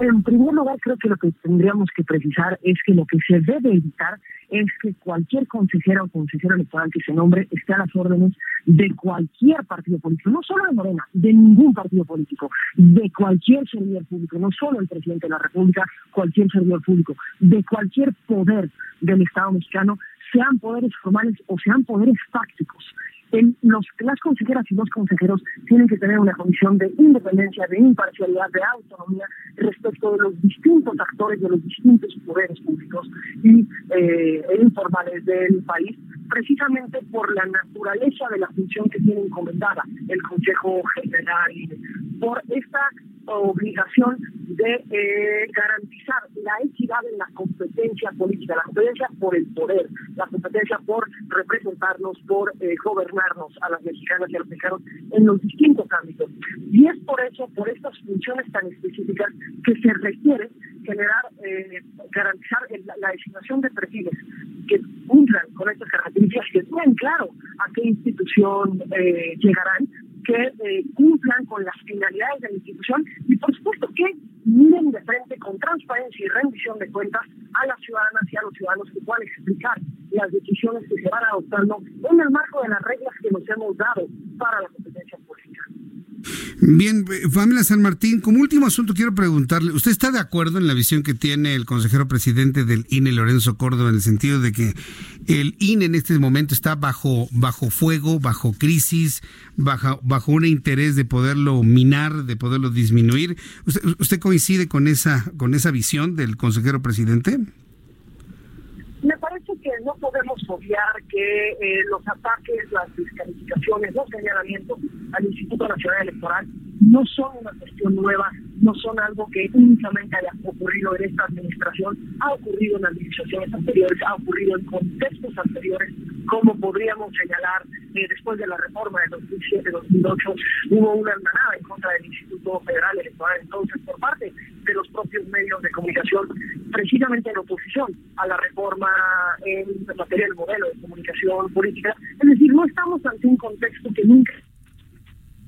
En primer lugar, creo que lo que tendríamos que precisar es que lo que se debe evitar es que cualquier consejera o consejero electoral que se nombre esté a las órdenes de cualquier partido político, no solo de Morena, de ningún partido político, de cualquier servidor público, no solo el presidente de la República, cualquier servidor público, de cualquier poder del Estado mexicano, sean poderes formales o sean poderes tácticos los, las consejeras y los consejeros tienen que tener una condición de independencia, de imparcialidad, de autonomía respecto de los distintos actores, de los distintos poderes públicos y eh, informales del país, precisamente por la naturaleza de la función que tiene encomendada el Consejo General, por esta obligación de eh, garantizar la equidad en la competencia política, la competencia por el poder, la competencia por representarnos, por eh, gobernarnos a las mexicanas y a los mexicanos en los distintos ámbitos. Y es por eso, por estas funciones tan específicas, que se requiere generar, eh, garantizar la, designación de perfiles que cumplan con estas características, que tengan claro a qué institución eh, llegarán, que eh, cumplan con las finalidades de la institución y por supuesto que miren de frente con transparencia y rendición de cuentas a las ciudadanas y a los ciudadanos que puedan explicar las decisiones que se van adoptando en el marco de las reglas que nos hemos dado para la competencia. Bien, Pamela San Martín, como último asunto quiero preguntarle, ¿usted está de acuerdo en la visión que tiene el consejero presidente del INE, Lorenzo Córdoba, en el sentido de que el INE en este momento está bajo, bajo fuego, bajo crisis, bajo, bajo un interés de poderlo minar, de poderlo disminuir? ¿Usted, usted coincide con esa, con esa visión del consejero presidente? No podemos obviar que eh, los ataques, las descalificaciones, los señalamientos al Instituto Nacional Electoral no son una cuestión nueva, no son algo que únicamente haya ocurrido en esta administración, ha ocurrido en administraciones anteriores, ha ocurrido en contextos anteriores, como podríamos señalar eh, después de la reforma de 2007-2008, hubo una hermanada en contra del Instituto Federal Electoral entonces por parte de los propios medios de comunicación, precisamente en oposición a la reforma en materia del modelo de comunicación política. Es decir, no estamos ante un contexto que nunca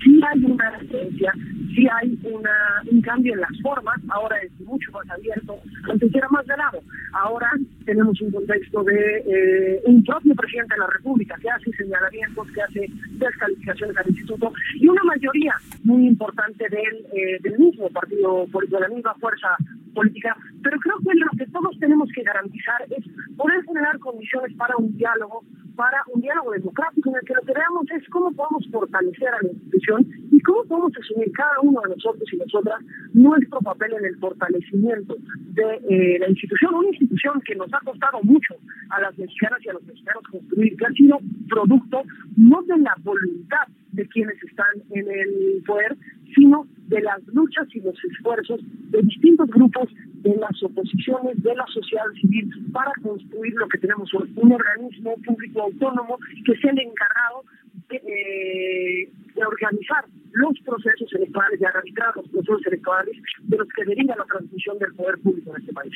sí hay una diferencia, sí hay una, un cambio en las formas, ahora es mucho más abierto, antes era más velado. Ahora tenemos un contexto de eh, un propio presidente de la República que hace señalamientos, que hace descalificaciones al instituto y una mayoría muy importante del, eh, del mismo partido político, de la misma fuerza política. Pero creo que lo que todos tenemos que garantizar es poder generar condiciones para un diálogo, para un diálogo democrático en el que lo que veamos es cómo podemos fortalecer a la institución y cómo podemos asumir cada uno de nosotros y nosotras nuestro papel en el fortalecimiento de eh, la institución, una institución que nos ha costado mucho a las mexicanas y a los mexicanos construir, que ha sido producto no de la voluntad de quienes están en el poder, sino de las luchas y los esfuerzos de distintos grupos de las oposiciones, de la sociedad civil, para construir lo que tenemos hoy, un organismo público autónomo que sea el encargado eh, de organizar los procesos electorales, de arbitrar los procesos electorales de los que deriva la transmisión del poder público en este país.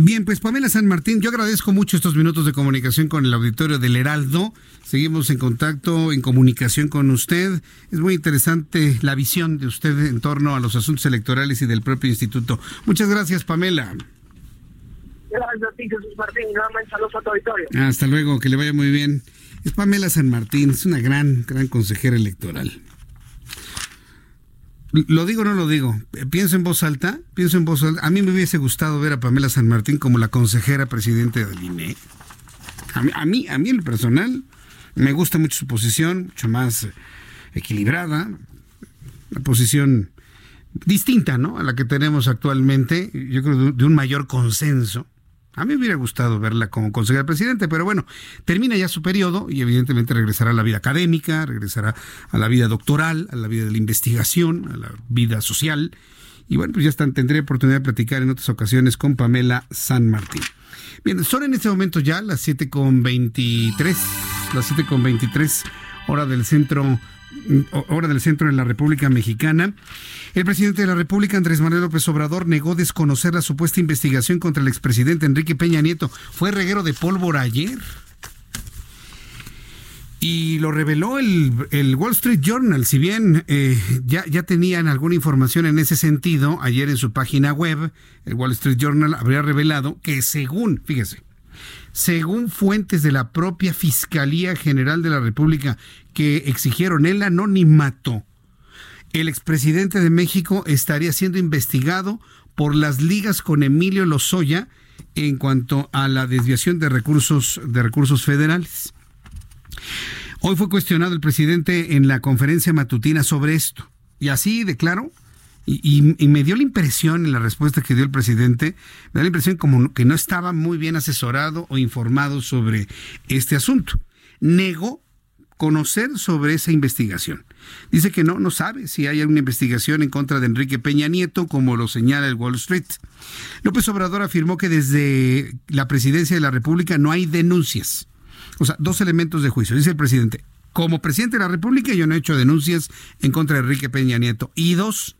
Bien, pues Pamela San Martín, yo agradezco mucho estos minutos de comunicación con el auditorio del Heraldo. Seguimos en contacto, en comunicación con usted. Es muy interesante la visión de usted en torno a los asuntos electorales y del propio instituto. Muchas gracias, Pamela. Gracias a ti, Jesús Martín, nuevamente saludos a tu auditorio. Hasta luego, que le vaya muy bien. Es Pamela San Martín, es una gran, gran consejera electoral. Lo digo o no lo digo. Pienso en voz alta, pienso en voz alta. A mí me hubiese gustado ver a Pamela San Martín como la consejera presidente del INE. A mí, a mí, a mí en lo personal, me gusta mucho su posición, mucho más equilibrada, una posición distinta, ¿no? A la que tenemos actualmente, yo creo de un mayor consenso. A mí me hubiera gustado verla como consejera presidente, pero bueno, termina ya su periodo y evidentemente regresará a la vida académica, regresará a la vida doctoral, a la vida de la investigación, a la vida social. Y bueno, pues ya están, tendré oportunidad de platicar en otras ocasiones con Pamela San Martín. Bien, son en este momento ya las 7.23, las 7.23 hora del centro hora del centro de la República Mexicana. El presidente de la República, Andrés Manuel López Obrador, negó desconocer la supuesta investigación contra el expresidente Enrique Peña Nieto. ¿Fue reguero de pólvora ayer? Y lo reveló el, el, Wall Street Journal. Si bien eh, ya, ya tenían alguna información en ese sentido, ayer en su página web, el Wall Street Journal habría revelado que según, fíjese, según fuentes de la propia Fiscalía General de la República que exigieron el anonimato, el expresidente de México estaría siendo investigado por las ligas con Emilio Lozoya en cuanto a la desviación de recursos de recursos federales. Hoy fue cuestionado el presidente en la conferencia matutina sobre esto y así declaró y, me dio la impresión en la respuesta que dio el presidente, me dio la impresión como que no estaba muy bien asesorado o informado sobre este asunto. Negó conocer sobre esa investigación. Dice que no, no sabe si hay alguna investigación en contra de Enrique Peña Nieto, como lo señala el Wall Street. López Obrador afirmó que desde la presidencia de la República no hay denuncias. O sea, dos elementos de juicio. Dice el presidente, como presidente de la República yo no he hecho denuncias en contra de Enrique Peña Nieto. Y dos,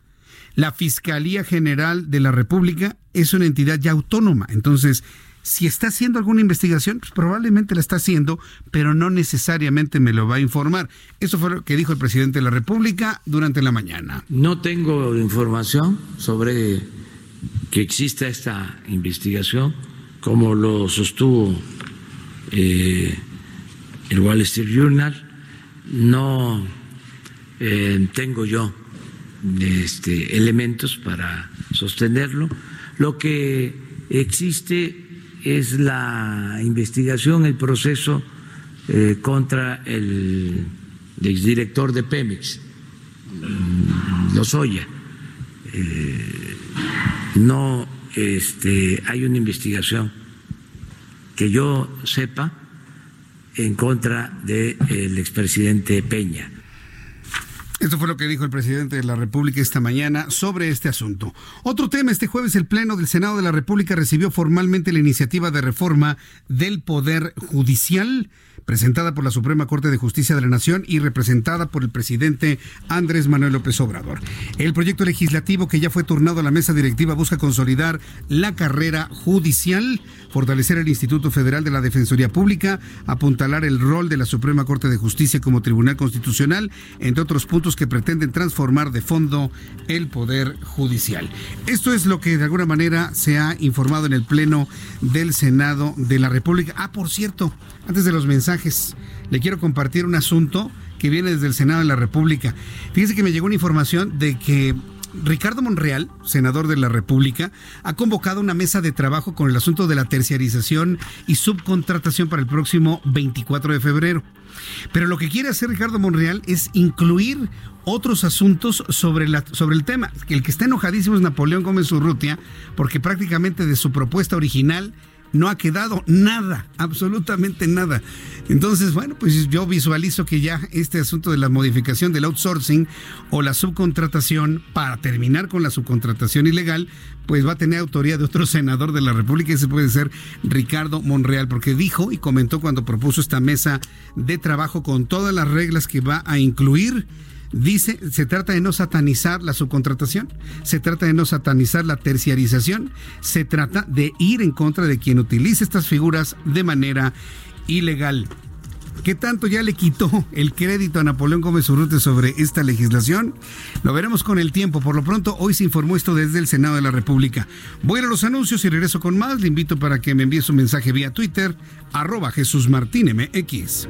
la Fiscalía General de la República es una entidad ya autónoma. Entonces, Si está haciendo alguna investigación, pues probablemente la está haciendo, pero no necesariamente me lo va a informar. Eso fue lo que dijo el presidente de la República durante la mañana. No tengo información sobre que exista esta investigación, como lo sostuvo eh, el Wall Street Journal. No eh, tengo yo este, elementos para sostenerlo. Lo que existe es la investigación, el proceso eh, contra el exdirector de Pemex, mm, Lozoya. Eh, no este, hay una investigación que yo sepa en contra del expresidente Peña. Esto fue lo que dijo el presidente de la República esta mañana sobre este asunto. Otro tema, este jueves el Pleno del Senado de la República recibió formalmente la iniciativa de reforma del Poder Judicial presentada por la Suprema Corte de Justicia de la Nación y representada por el presidente Andrés Manuel López Obrador. El proyecto legislativo que ya fue turnado a la mesa directiva busca consolidar la carrera judicial, fortalecer el Instituto Federal de la Defensoría Pública, apuntalar el rol de la Suprema Corte de Justicia como Tribunal Constitucional, entre otros puntos que pretenden transformar de fondo el Poder Judicial. Esto es lo que de alguna manera se ha informado en el Pleno del Senado de la República. Ah, por cierto, antes de los mensajes, le quiero compartir un asunto que viene desde el Senado de la República. Fíjese que me llegó una información de que Ricardo Monreal, senador de la República, ha convocado una mesa de trabajo con el asunto de la terciarización y subcontratación para el próximo 24 de febrero. Pero lo que quiere hacer Ricardo Monreal es incluir otros asuntos sobre, sobre el tema. El que está enojadísimo es Napoleón Gómez Urrutia, porque prácticamente de su propuesta original no ha quedado nada, absolutamente nada. Entonces, bueno, pues yo visualizo que ya este asunto de la modificación del outsourcing o la subcontratación, para terminar con la subcontratación ilegal, pues va a tener autoría de otro [LAUGHS] senador de la República, y ese puede ser Ricardo Monreal, porque dijo y comentó cuando propuso esta mesa de trabajo con todas las reglas que va a incluir Dice, se trata de no satanizar la subcontratación, se trata de no satanizar la terciarización, se trata de ir en contra de quien utilice estas figuras de manera ilegal. ¿Qué tanto ya le quitó el crédito a Napoleón Gómez Urrute sobre esta legislación? Lo veremos con el tiempo. Por lo pronto, hoy se informó esto desde el Senado de la República. Voy a los anuncios y regreso con más. Le invito para que me envíe su mensaje vía Twitter, arroba Jesús Martín MX.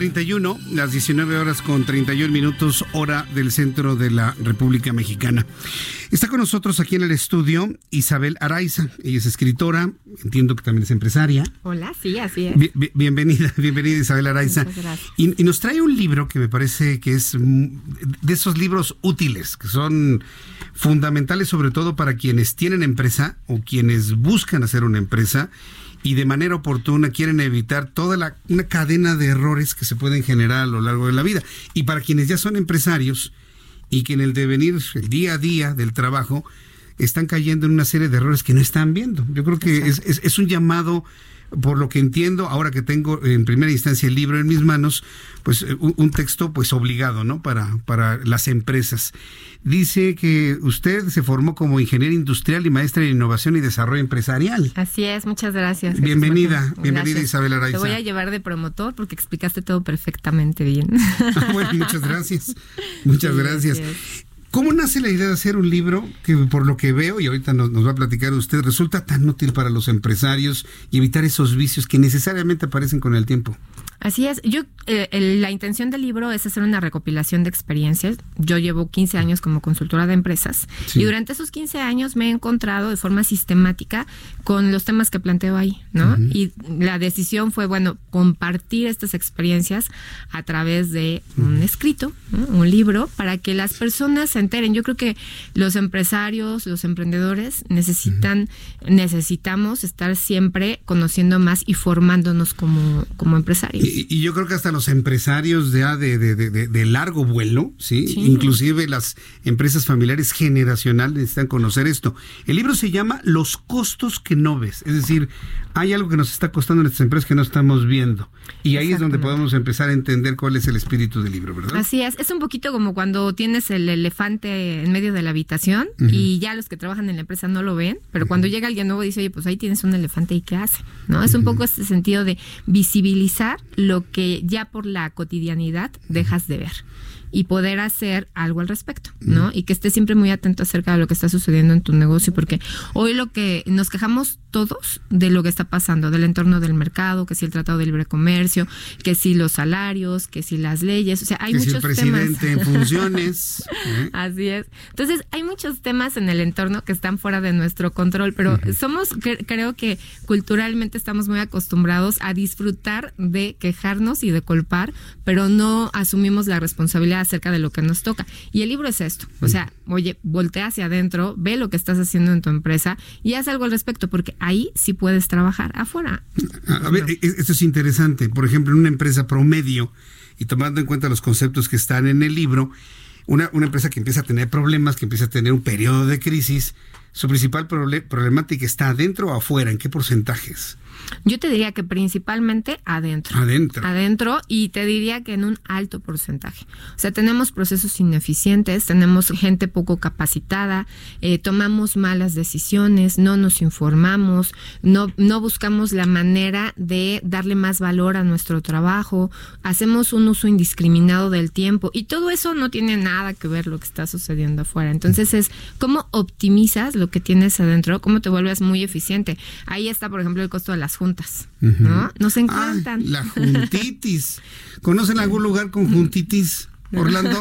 31, las 19 horas con 31 minutos, hora del centro de la República Mexicana. Está con nosotros aquí en el estudio Isabel Araiza. Ella es escritora, entiendo que también es empresaria. Hola, sí, así es. bienvenida, [LAUGHS] bienvenida Isabel Araiza. Y, y, nos trae un libro que me parece que es de esos libros útiles, que son fundamentales sobre todo para quienes tienen empresa o quienes buscan hacer una empresa y de manera oportuna quieren evitar toda la, una cadena de errores que se pueden generar a lo largo de la vida. Y para quienes ya son empresarios y que en el devenir, el día a día del trabajo, están cayendo en una serie de errores que no están viendo. Yo creo que es, es, es un llamado por lo que entiendo, ahora que tengo en primera instancia el libro en mis manos, pues eh, un, texto pues obligado, ¿no? Para, para las empresas. Dice que usted se formó como ingeniero industrial y maestra en innovación y desarrollo empresarial. Así es, muchas gracias. Bienvenida, bienvenida Isabel Araiza. Te voy a llevar de promotor porque explicaste todo perfectamente bien. [LAUGHS] bueno, muchas gracias. Muchas gracias. ¿Cómo nace la idea de hacer un libro que por lo que veo, y ahorita nos, va a platicar usted, resulta tan útil para los empresarios y evitar esos vicios que necesariamente aparecen con el tiempo? Así es. Yo, eh, la intención del libro es hacer una recopilación de experiencias. Yo llevo 15 años como consultora de empresas y durante esos 15 años me he encontrado de forma sistemática con los temas que planteo ahí, ¿no? Y la decisión fue, bueno, compartir estas experiencias a través de un escrito, un libro, para que las personas se enteren. Yo creo que los empresarios, los emprendedores necesitan, necesitamos estar siempre conociendo más y formándonos como, como empresarios. Y, yo creo que hasta los empresarios de, de, de, largo vuelo, ¿sí? inclusive las empresas familiares generacionales necesitan conocer esto. El libro se llama Los costos que no ves, es decir, hay algo que nos está costando en estas empresas que no estamos viendo. Y ahí es donde podemos empezar a entender cuál es el espíritu del libro, ¿verdad? Así es, es un poquito como cuando tienes el elefante en medio de la habitación y ya los que trabajan en la empresa no lo ven, pero cuando llega alguien nuevo dice, oye, pues ahí tienes un elefante y qué hace, ¿no? Es un poco este sentido de visibilizar lo que ya por la cotidianidad dejas de ver y poder hacer algo al respecto, ¿no? Y que estés siempre muy atento acerca de lo que está sucediendo en tu negocio, porque hoy lo que nos quejamos todos de lo que está pasando, del entorno del mercado, que si el Tratado de Libre Comercio, que si los salarios, que si las leyes, o sea, hay muchos si el presidente en funciones. [LAUGHS] ¿eh? Así es. Entonces, hay muchos temas en el entorno que están fuera de nuestro control, pero somos, creo que culturalmente estamos muy acostumbrados a disfrutar de quejarnos y de culpar, pero no asumimos la responsabilidad acerca de lo que nos toca. Y el libro es esto, o sea, oye, voltea hacia adentro, ve lo que estás haciendo en tu empresa y haz algo al respecto, porque ahí sí puedes trabajar afuera. A, ver, e, e, esto es interesante. Por ejemplo, en una empresa promedio, y tomando en cuenta los conceptos que están en el libro, una, una empresa que empieza a tener problemas, que empieza a tener un periodo de crisis, su principal problemática está adentro o afuera, ¿en qué porcentajes? Yo te diría que principalmente adentro. Adentro. Adentro y te diría que en un alto porcentaje. O sea, tenemos procesos ineficientes, tenemos gente poco capacitada, eh, tomamos malas decisiones, no nos informamos, no, no buscamos la manera de darle más valor a nuestro trabajo, hacemos un uso indiscriminado del tiempo y todo eso no tiene nada que ver lo que está sucediendo afuera. Entonces es cómo optimizas lo que tienes adentro, cómo te vuelves muy eficiente. Ahí está, por ejemplo, el costo de las juntas, ¿no? Nos encantan. la [LAUGHS] juntitis. ¿Conocen algún lugar con juntitis? Orlando.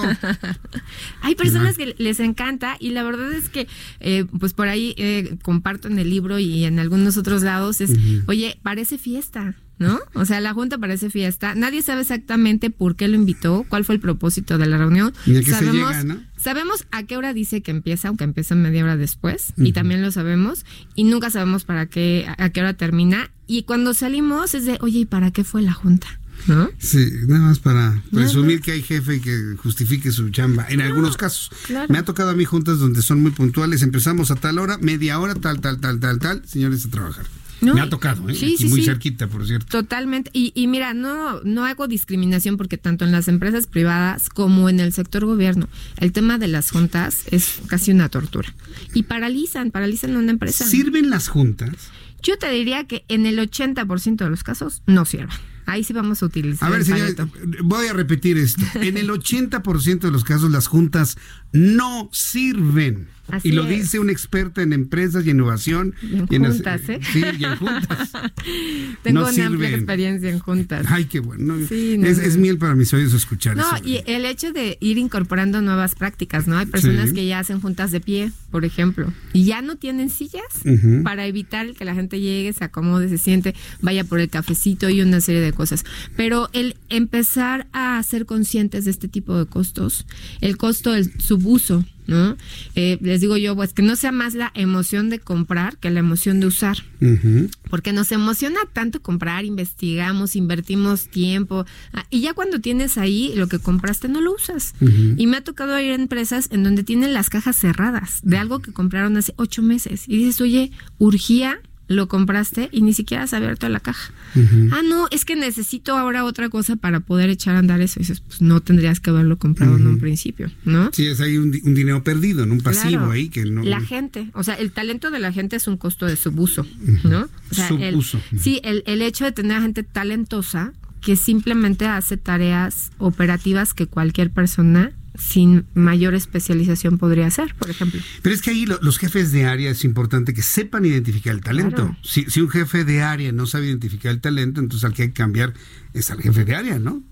[LAUGHS] Hay personas que les encanta y la verdad es que, eh, pues por ahí eh, comparto en el libro y en algunos otros lados, es, oye, parece fiesta. ¿No? O sea, la junta parece fiesta. Nadie sabe exactamente por qué lo invitó, cuál fue el propósito de la reunión. sabemos, sabemos a qué hora dice que empieza, aunque empieza media hora después, y también lo sabemos, y nunca sabemos para qué, a qué hora termina. Y cuando salimos es de, oye, ¿y para qué fue la junta? ¿No? Sí, nada más para presumir que hay jefe y que justifique su chamba. En algunos casos. Me ha tocado a mí juntas donde son muy puntuales. Empezamos a tal hora, media hora, tal, tal, tal, tal, tal. Señores, a trabajar. Me ha tocado, ¿eh? Sí, muy cerquita, por cierto. Totalmente. Y, y, mira, no, no hago discriminación porque tanto en las empresas privadas como en el sector gobierno, el tema de las juntas es casi una tortura. Y paralizan, paralizan una empresa. ¿Sirven las juntas? Yo te diría que en el 80% de los casos no sirven. Ahí sí vamos a utilizar. A ver, señor, voy a repetir esto. En el 80% de los casos las juntas no sirven y lo dice un experta en empresas y innovación. Y en juntas, ¿eh? Sí, y en juntas. [LAUGHS] Tengo una amplia experiencia en juntas. Ay, qué bueno. es, miel para mis oídos escuchar no, eso. No, y el hecho de ir incorporando nuevas prácticas, ¿no? Hay personas que ya hacen juntas de pie, por ejemplo, y ya no tienen sillas para evitar que la gente llegue, se acomode, se siente, vaya por el cafecito y una serie de cosas. Pero el empezar a ser conscientes de este tipo de costos, el costo del subuso, ¿no? Eh, les digo yo, pues que no sea más la emoción de comprar que la emoción de usar. Porque nos emociona tanto comprar, investigamos, invertimos tiempo. Ah, y ya cuando tienes ahí lo que compraste, no lo usas. Y me ha tocado ir a empresas en donde tienen las cajas cerradas de algo que compraron hace ocho meses. Y dices, oye, urgía lo compraste y ni siquiera has abierto la caja. Ah, no, es que necesito ahora otra cosa para poder echar a andar eso. Y dices, pues no tendrías que haberlo comprado en un principio, ¿no? Sí, es ahí un, dinero perdido, en un pasivo ahí que no. La gente, o sea, el talento de la gente es un costo de subuso, ¿no? O sea, subuso. sí, el, el hecho de tener a gente talentosa que simplemente hace tareas operativas que cualquier persona sin mayor especialización podría ser, por ejemplo. Pero es que ahí los jefes de área es importante que sepan identificar el talento. Si, si un jefe de área no sabe identificar el talento, entonces al que hay que cambiar es al jefe de área, ¿no?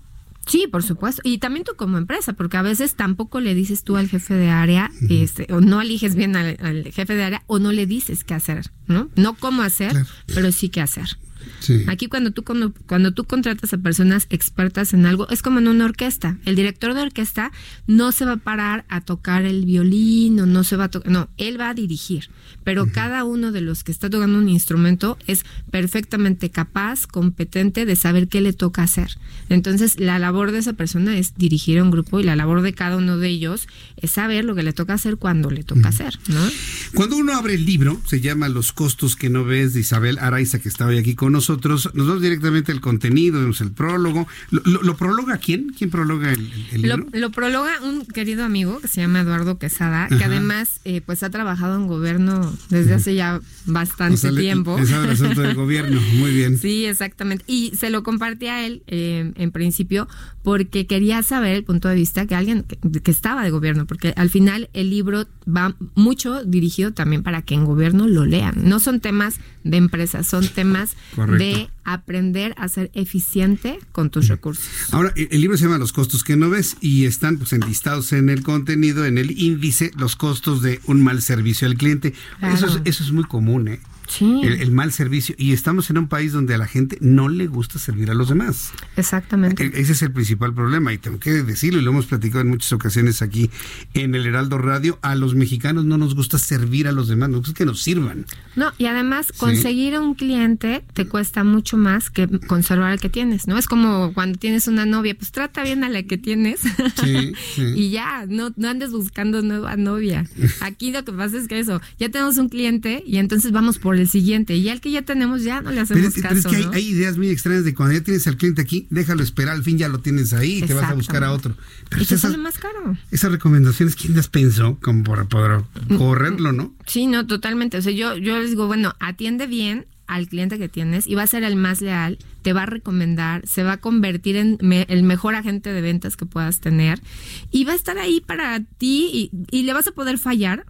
Sí, por supuesto. Y también tú como empresa, porque a veces tampoco le dices tú al jefe de área, este, o no eliges bien al, jefe de área, o no le dices qué hacer, ¿no? No cómo hacer, pero sí qué hacer. Aquí cuando tú cuando, cuando, tú contratas a personas expertas en algo, es como en una orquesta. El director de orquesta no se va a parar a tocar el violín o no se va a tocar, no, él va a dirigir. Pero cada uno de los que está tocando un instrumento es perfectamente capaz, competente de saber qué le toca hacer. Entonces, la labor de esa persona es dirigir a un grupo y la labor de cada uno de ellos es saber lo que le toca hacer cuando le toca hacer, ¿no? Cuando uno abre el libro, se llama Los costos que no ves de Isabel Araiza, que está hoy aquí con nosotros nosotros nos vamos directamente al contenido, vemos el prólogo. ¿Lo, prologa quién? ¿Quién prologa el, libro? Lo, prologa un querido amigo que se llama Eduardo Quesada, que además eh, pues ha trabajado en gobierno desde hace ya bastante tiempo. Es el asunto del gobierno, muy bien. [LAUGHS] Sí, exactamente. Y se lo compartí a él eh, en principio porque quería saber el punto de vista que alguien que, estaba de gobierno, porque al final el libro va mucho dirigido también para que en gobierno lo lean. No son temas de empresas, son temas de aprender a ser eficiente con tus recursos. Ahora, el libro se llama Los costos que no ves y están pues enlistados en el contenido, en el índice, los costos de un mal servicio al cliente. Eso, es, eso es muy común, ¿eh? El, mal servicio. Y estamos en un país donde a la gente no le gusta servir a los demás. Exactamente. E, ese es el principal problema. Y tengo que decirlo, y lo hemos platicado en muchas ocasiones aquí en el Heraldo Radio, a los mexicanos no nos gusta servir a los demás, nos gusta que nos sirvan. No, y además conseguir un cliente te cuesta mucho más que conservar al que tienes, ¿no? Es como cuando tienes una novia, pues trata bien a la que tienes [LAUGHS] y ya, no, no andes buscando nueva novia. Aquí lo que pasa es que eso, ya tenemos un cliente y entonces vamos por el siguiente. Y al que ya tenemos, ya no le hacemos caso. Pero es que hay, ideas muy extrañas de cuando ya tienes al cliente aquí, déjalo esperar, al fin ya lo tienes ahí y te vas a buscar a otro. Pero y te sale más caro. Esas recomendaciones, ¿quién las pensó? Como para poder correrlo, ¿no? Sí, no, totalmente. O sea, yo, yo les digo, bueno, atiende bien al cliente que tienes y va a ser el más leal, te va a recomendar, se va a convertir en el mejor agente de ventas que puedas tener y va a estar ahí para ti y, y le vas a poder fallar,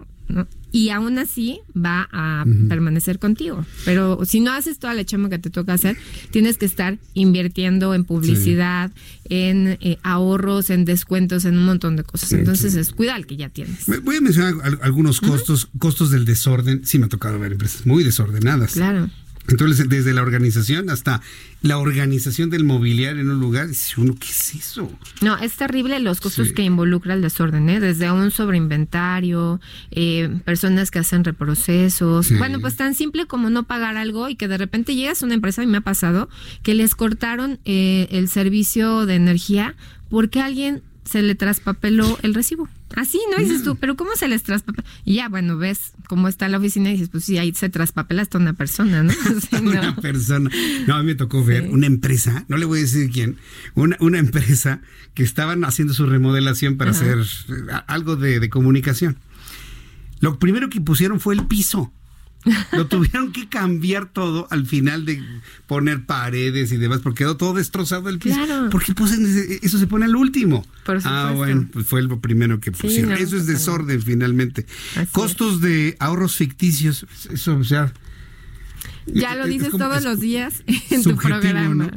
y aún así va a permanecer contigo. Pero si no haces toda la chamba que te toca hacer, tienes que estar invirtiendo en publicidad, en eh, ahorros, en descuentos, en un montón de cosas. Entonces es cuida al que ya tienes. Voy a mencionar algunos costos, costos del desorden. Sí me ha tocado ver empresas muy desordenadas. Claro. Entonces, desde la organización hasta la organización del mobiliario en un lugar, dice uno, ¿qué es eso? No, es terrible los costos que involucra el desorden, ¿eh? desde un sobreinventario, eh, personas que hacen reprocesos. Bueno, pues tan simple como no pagar algo y que de repente llegas a una empresa, y me ha pasado, que les cortaron eh, el servicio de energía porque alguien se le traspapeló el recibo. Así, ¿no? Dices tú, pero ¿cómo se les traspapela? Y ya, bueno, ves cómo está la oficina y dices, pues sí, ahí se traspapela hasta una persona, ¿no? [LAUGHS] una persona. No, a mí me tocó ver una empresa, no le voy a decir quién, una, una empresa que estaban haciendo su remodelación para hacer eh, algo de, de comunicación. Lo primero que pusieron fue el piso. Lo tuvieron que cambiar todo al final de poner paredes y demás, porque quedó todo destrozado el piso. Claro. Porque pues, eso se pone al último. ah, bueno, pues fue lo primero que pusieron. eso es desorden finalmente. Costos de ahorros ficticios, eso, o sea, ya lo dices todos los días en tu programa.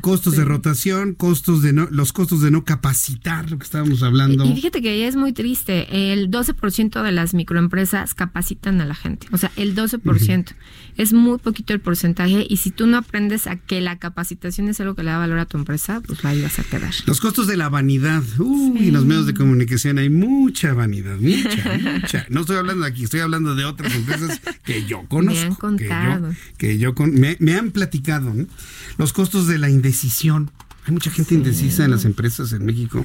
Costos de rotación, costos de no, los costos de no capacitar, lo que estábamos hablando. Y fíjate que es muy triste. El 12% de las microempresas capacitan a la gente. O sea, el 12%. Es muy poquito el porcentaje. Y si tú no aprendes a que la capacitación es algo que le da valor a tu empresa, pues ahí vas a quedar. Los costos de la vanidad. Uy, en los medios de comunicación hay mucha vanidad. Mucha, mucha. No estoy hablando de aquí, estoy hablando de otras empresas que yo conozco. [LAUGHS] Me han contado que yo con, me, han platicado, los costos de la indecisión. Hay mucha gente indecisa en las empresas en México.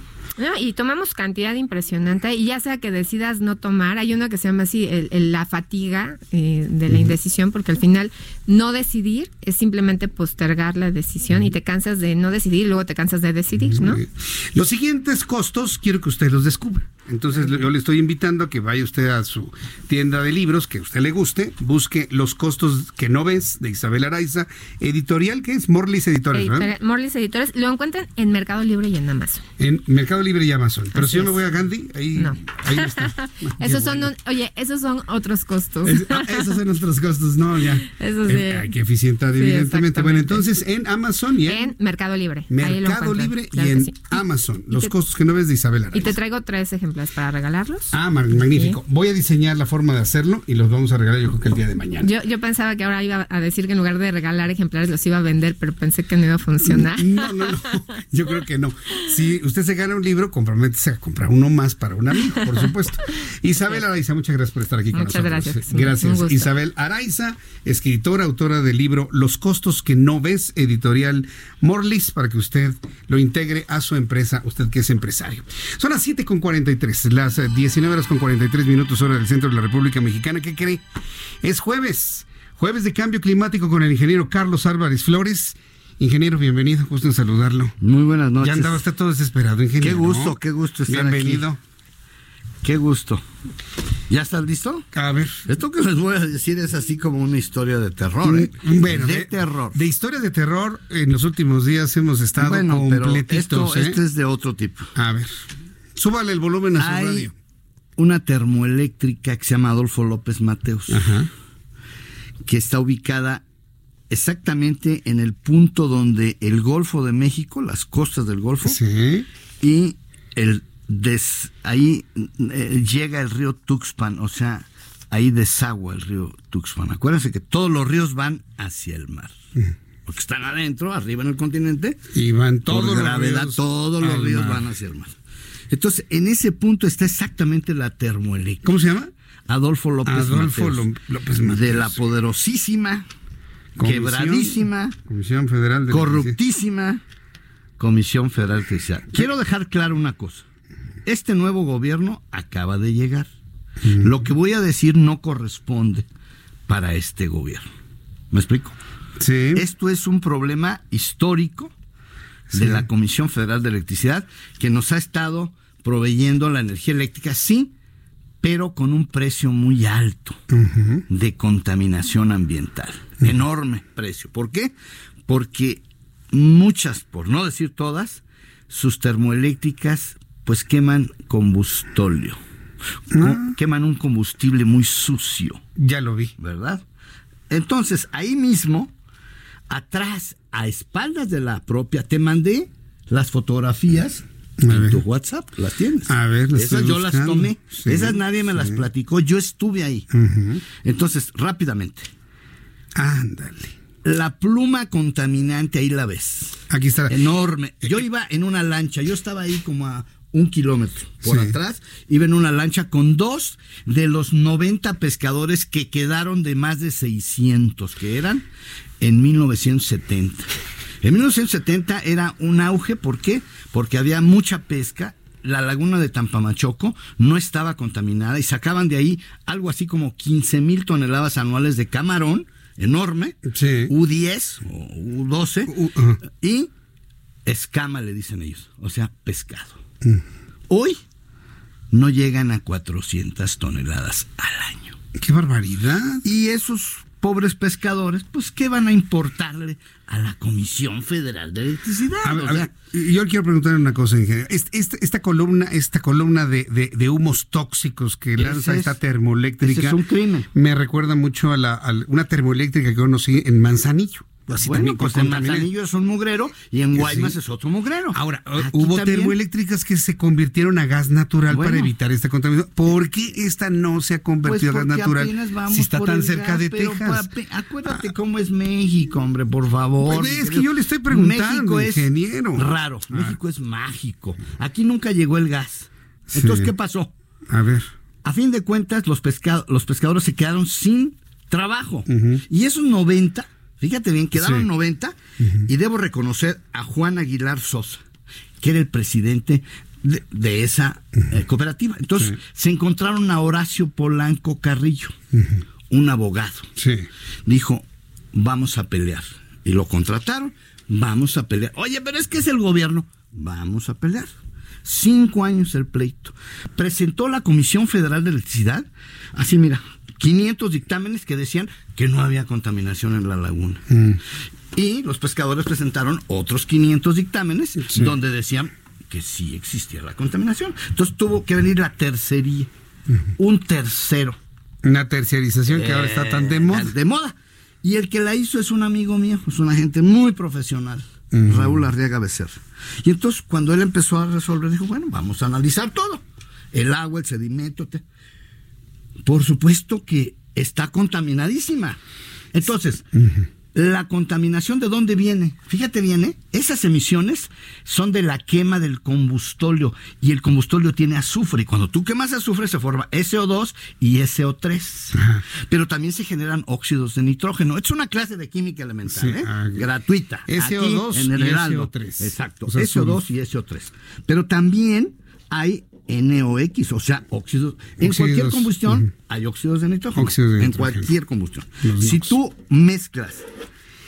y tomamos cantidad impresionante y ya sea que decidas no tomar, hay uno que se llama así la fatiga eh, de la indecisión porque al final no decidir es simplemente postergar la decisión y te cansas de no decidir y luego te cansas de decidir, ¿no? Los siguientes costos quiero que ustedes los descubran. Entonces yo le estoy invitando a que vaya usted a su tienda de libros que a usted le guste, busque Los costos que no ves de Isabel Araiza, editorial que es Morlis Editores. Morlis Editores, lo encuentran en Mercado Libre y en Amazon. En Mercado Libre y Amazon. Pero si yo me voy a Gandhi, ahí, ahí está. [LAUGHS] esos son, oye, esos son otros costos. Ah, esos son otros costos, no, ya. Eso sí. hay que eficientar, evidentemente. Bueno, entonces en Amazon y en, Mercado Libre. Mercado Libre y en Amazon. Los costos que no ves de Isabel Araiza. Y te traigo tres para regalarlos. Ah, magnífico. Voy a diseñar la forma de hacerlo y los vamos a regalar yo creo que el día de mañana. Yo, yo pensaba que ahora iba a decir que en lugar de regalar ejemplares los iba a vender, pero pensé que no iba a funcionar. No, no, no. [LAUGHS] Yo creo que no. Si usted se gana un libro, comprométese a comprar uno más para un amigo, por supuesto. [LAUGHS] Isabel Araiza, muchas gracias por estar aquí con muchas nosotros. Gracias. Gracias. Isabel Araiza, escritora, autora del libro Los costos que no ves, editorial Morlis, para que usted lo integre a su empresa, usted que es empresario. Son las 7 con 43, las 19 horas con 43 minutos hora del centro de la República Mexicana. ¿Qué cree? Es jueves. Jueves de cambio climático con el ingeniero Carlos Álvarez Flores. Ingeniero, bienvenido, gusto en saludarlo. Muy buenas noches. Ya andaba usted todo desesperado, ingeniero. Qué gusto, qué gusto estar bienvenido. Qué gusto. ¿Ya estás listo? A ver. Esto que les voy a decir es así como una historia de terror, ¿eh? Bueno, de, terror. De historia de terror, en los últimos días hemos estado bueno, completitos. Pero esto, ¿eh? este es de otro tipo. A ver. Súbale el volumen a su Hay radio. Una termoeléctrica que se llama Adolfo López Mateos. Ajá. Que está ubicada exactamente en el punto donde el Golfo de México, las costas del Golfo, sí. y el des, ahí eh, llega el río Tuxpan, o sea, ahí desagua el río Tuxpan. Acuérdense que todos los ríos van hacia el mar. Porque están adentro, arriba en el continente. Y van todos por los gravedad, ríos todos los ríos van hacia el mar. Entonces, en ese punto está exactamente la termoeléctrica. ¿Cómo se llama? Adolfo López Adolfo Mateos. López Mateos. De la poderosísima, Comisión- quebradísima, Comisión Federal de corruptísima Comisión Federal de Electricidad. Quiero dejar claro una cosa. Este nuevo gobierno acaba de llegar. Lo que voy a decir no corresponde para este gobierno. ¿Me explico? Sí. Esto es un problema histórico de Sí. la Comisión Federal de Electricidad que nos ha estado proveyendo la energía eléctrica, sí, pero con un precio muy alto de contaminación ambiental. Enorme precio. ¿Por qué? Porque muchas, por no decir todas, sus termoeléctricas pues queman combustóleo. Co- Queman un combustible muy sucio. Ya lo vi. ¿Verdad? Entonces, ahí mismo, atrás, a espaldas de la propia, te mandé las fotografías en tu WhatsApp, las tienes. A ver, las Esas yo las tomé. Sí, Esas nadie me las platicó, yo estuve ahí. Entonces, rápidamente. Ándale. La pluma contaminante, ahí la ves. Aquí está. Enorme. Yo iba en una lancha, yo estaba ahí como a un kilómetro por Sí. atrás, iba en una lancha con dos de los 90 pescadores que quedaron de más de 600 que eran en 1970. En 1970 era un auge, ¿por qué? Porque había mucha pesca, la laguna de Tampamachoco no estaba contaminada y sacaban de ahí algo así como 15 mil toneladas anuales de camarón, enorme, U10 o U12, y escama le dicen ellos, o sea, pescado. Hoy no llegan a 400 toneladas al año. ¡Qué barbaridad! Y esos pobres pescadores, pues, ¿qué van a importarle a la Comisión Federal de Electricidad? A ver, O a ver, yo le quiero preguntar una cosa, ingeniero. Este- este- esta columna, esta columna de, de- de humos tóxicos que lanza es- esta termoeléctrica ese es un crimen. me recuerda mucho a, la, a una termoeléctrica que conocí en Manzanillo. Así bueno, también pues en. Manzanillo es un mugrero y en Sí. Guaymas es otro mugrero. Ahora, Aquí hubo también. termoeléctricas que se convirtieron a gas natural Bueno. para evitar esta contaminación. ¿Por qué esta no se ha Pues convertido a gas natural vamos si está tan cerca gas, de pero Texas? papi, acuérdate cómo es México, hombre, por favor. Pues es que yo le estoy preguntando, México es ingeniero. raro, Ah. México es mágico. Aquí nunca llegó el gas. Entonces, Sí. ¿qué pasó? A ver. A fin de cuentas, los, pescado- los pescadores se quedaron sin trabajo. Y esos 90, fíjate bien, quedaron Sí. 90, y debo reconocer a Juan Aguilar Sosa, que era el presidente de, de esa eh, cooperativa. Entonces, se encontraron a Horacio Polanco Carrillo, un abogado. Sí. Dijo, vamos a pelear. Y lo contrataron, vamos a pelear. Oye, pero es que es el gobierno. Vamos a pelear. Cinco años el pleito. Presentó la Comisión Federal de Electricidad, así mira, 500 dictámenes que decían que no había contaminación en la laguna. Mm. Y los pescadores presentaron otros 500 dictámenes donde decían que sí existía la contaminación. Entonces tuvo que venir la tercería, un tercero. Una terciarización que ahora está tan de moda. De moda. Y el que la hizo es un amigo mío, es una gente muy profesional, Raúl Arriaga Becerra. Y entonces cuando él empezó a resolver, dijo, bueno, vamos a analizar todo. El agua, el sedimento. te- Por supuesto que está contaminadísima. Entonces, la contaminación de dónde viene? Fíjate bien, ¿eh? esas emisiones son de la quema del combustóleo y el combustóleo tiene azufre y cuando tú quemas azufre se forma SO2 y SO3. Pero también se generan óxidos de nitrógeno. Es una clase de química elemental, Sí, ¿eh? ah, gratuita. SO2 aquí en el y Heraldo. SO3. Exacto. O sea, SO2 y SO3. Pero también hay NOx, o sea, óxidos. En Óxidos, cualquier combustión hay óxidos de nitrógeno. Óxidos de en cualquier combustión. Los Si NOx. tú mezclas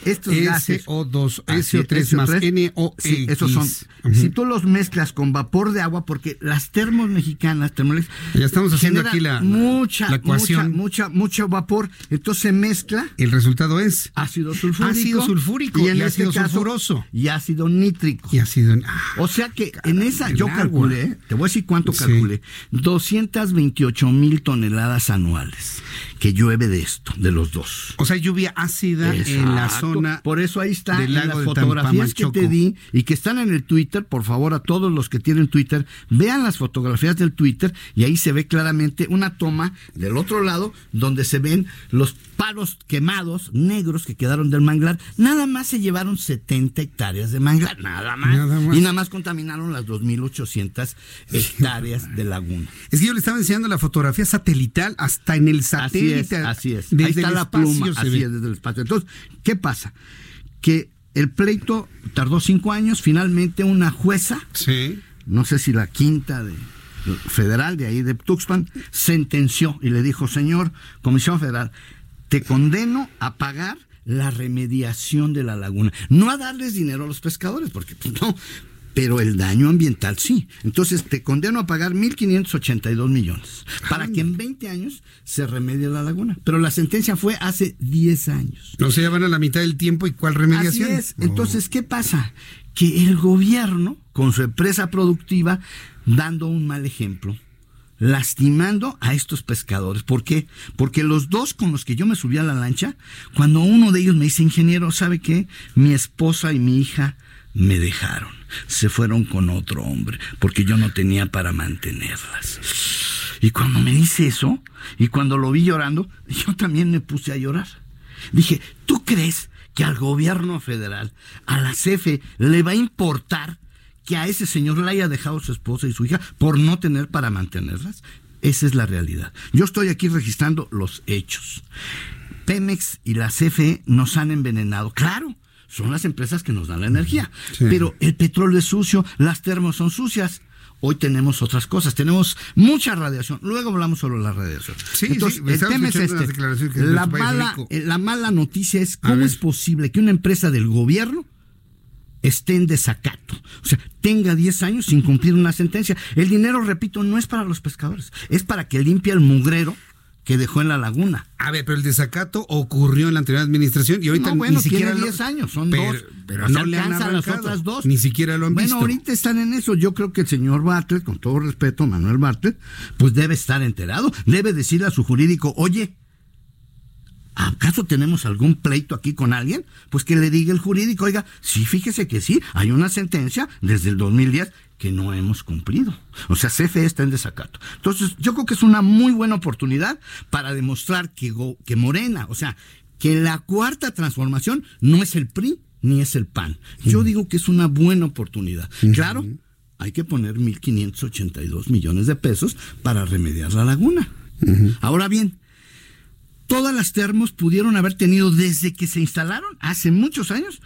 estos gases SO2, Así es, SO3 más NOx. Sí, esos son. Ujú. Si tú los mezclas con vapor de agua, porque las termos mexicanas, termoeléctricas, Ya estamos haciendo aquí la- mucha, la ecuación. mucha, mucha, mucho vapor. Entonces se mezcla El resultado es ácido sulfúrico, ácido sulfúrico y, en este ácido caso, sulfuroso. y ácido nítrico. Y ácido. ah, O sea que en esa, yo agua. calculé, te voy a decir cuánto Sí. calculé, 228 mil toneladas anuales que llueve de esto, de los dos. o sea, lluvia ácida en la zona. Por eso ahí está del en lago las de fotografías que te di y que están en el Twitter. Por favor, a todos los que tienen Twitter, vean las fotografías del Twitter y ahí se ve claramente una toma del otro lado donde se ven los palos quemados negros que quedaron del manglar. Nada más se llevaron 70 hectáreas de manglar, nada más. Nada más. Y nada más contaminaron las 2.800 hectáreas de laguna. Es que yo le estaba enseñando la fotografía satelital hasta en el satélite. Es, así es. Desde Ahí está el la espacio pluma, se así ve. es, desde el espacio. Entonces, ¿qué pasa? Que el pleito tardó cinco años, finalmente una jueza, Sí. no sé si la quinta de federal de ahí de Tuxpan, sentenció y le dijo, señor Comisión Federal, te condeno a pagar la remediación de la laguna, no a darles dinero a los pescadores, porque pues, no, pero el daño ambiental sí. Entonces te condeno a pagar 1.582 millones para que en 20 años se remedie la laguna. Pero la sentencia fue hace 10 años. O sea, ya van a la mitad del tiempo y cuál remediación. Así es. Entonces, ¿qué pasa? Que el gobierno, con su empresa productiva, dando un mal ejemplo, lastimando a estos pescadores. ¿Por qué? Porque los dos con los que yo me subí a la lancha, cuando uno de ellos me dice, ingeniero, ¿sabe qué? Mi esposa y mi hija me dejaron. Se fueron con otro hombre, porque yo no tenía para mantenerlas. Y cuando me dice eso, y cuando lo vi llorando, yo también me puse a llorar. Dije, ¿tú crees que al gobierno federal, a la CFE, le va a importar que a ese señor le haya dejado su esposa y su hija por no tener para mantenerlas? Esa es la realidad. Yo estoy aquí registrando los hechos. Pemex y la CFE nos han envenenado. Claro, son las empresas que nos dan la energía. Sí. Pero el petróleo es sucio, las termos son sucias. Hoy tenemos otras cosas, tenemos mucha radiación. Luego hablamos sobre la radiación. Sí, Entonces, sí, el tema es este. La nuestro país es mala, eh, la mala noticia es cómo es posible que una empresa del gobierno esté en desacato. O sea, tenga 10 años sin cumplir una sentencia. El dinero, repito, no es para los pescadores, es para que limpie el mugrero que dejó en la laguna. A ver, pero el desacato ocurrió en la anterior administración y ahorita no, bueno, ni siquiera tiene lo- 10 años, son pero, dos. Pero no le han las otras dos. Ni siquiera lo han bueno, visto. ahorita están en eso. Yo creo que el señor Bartlett, con todo respeto, Manuel Bartlett, pues debe estar enterado. Debe decirle a su jurídico, oye, ¿acaso tenemos algún pleito aquí con alguien? Pues que le diga el jurídico, oiga, sí, fíjese que sí, hay una sentencia desde el 2010 que no hemos cumplido. O sea, CFE está en desacato. Entonces, yo creo que es una muy buena oportunidad para demostrar que, go- que Morena, o sea, que la cuarta transformación no es el PRI ni es el PAN. Yo digo que es una buena oportunidad. Claro, hay que poner 1.582 millones de pesos para remediar la laguna. Ahora bien, todas las termos pudieron haber tenido desde que se instalaron hace muchos años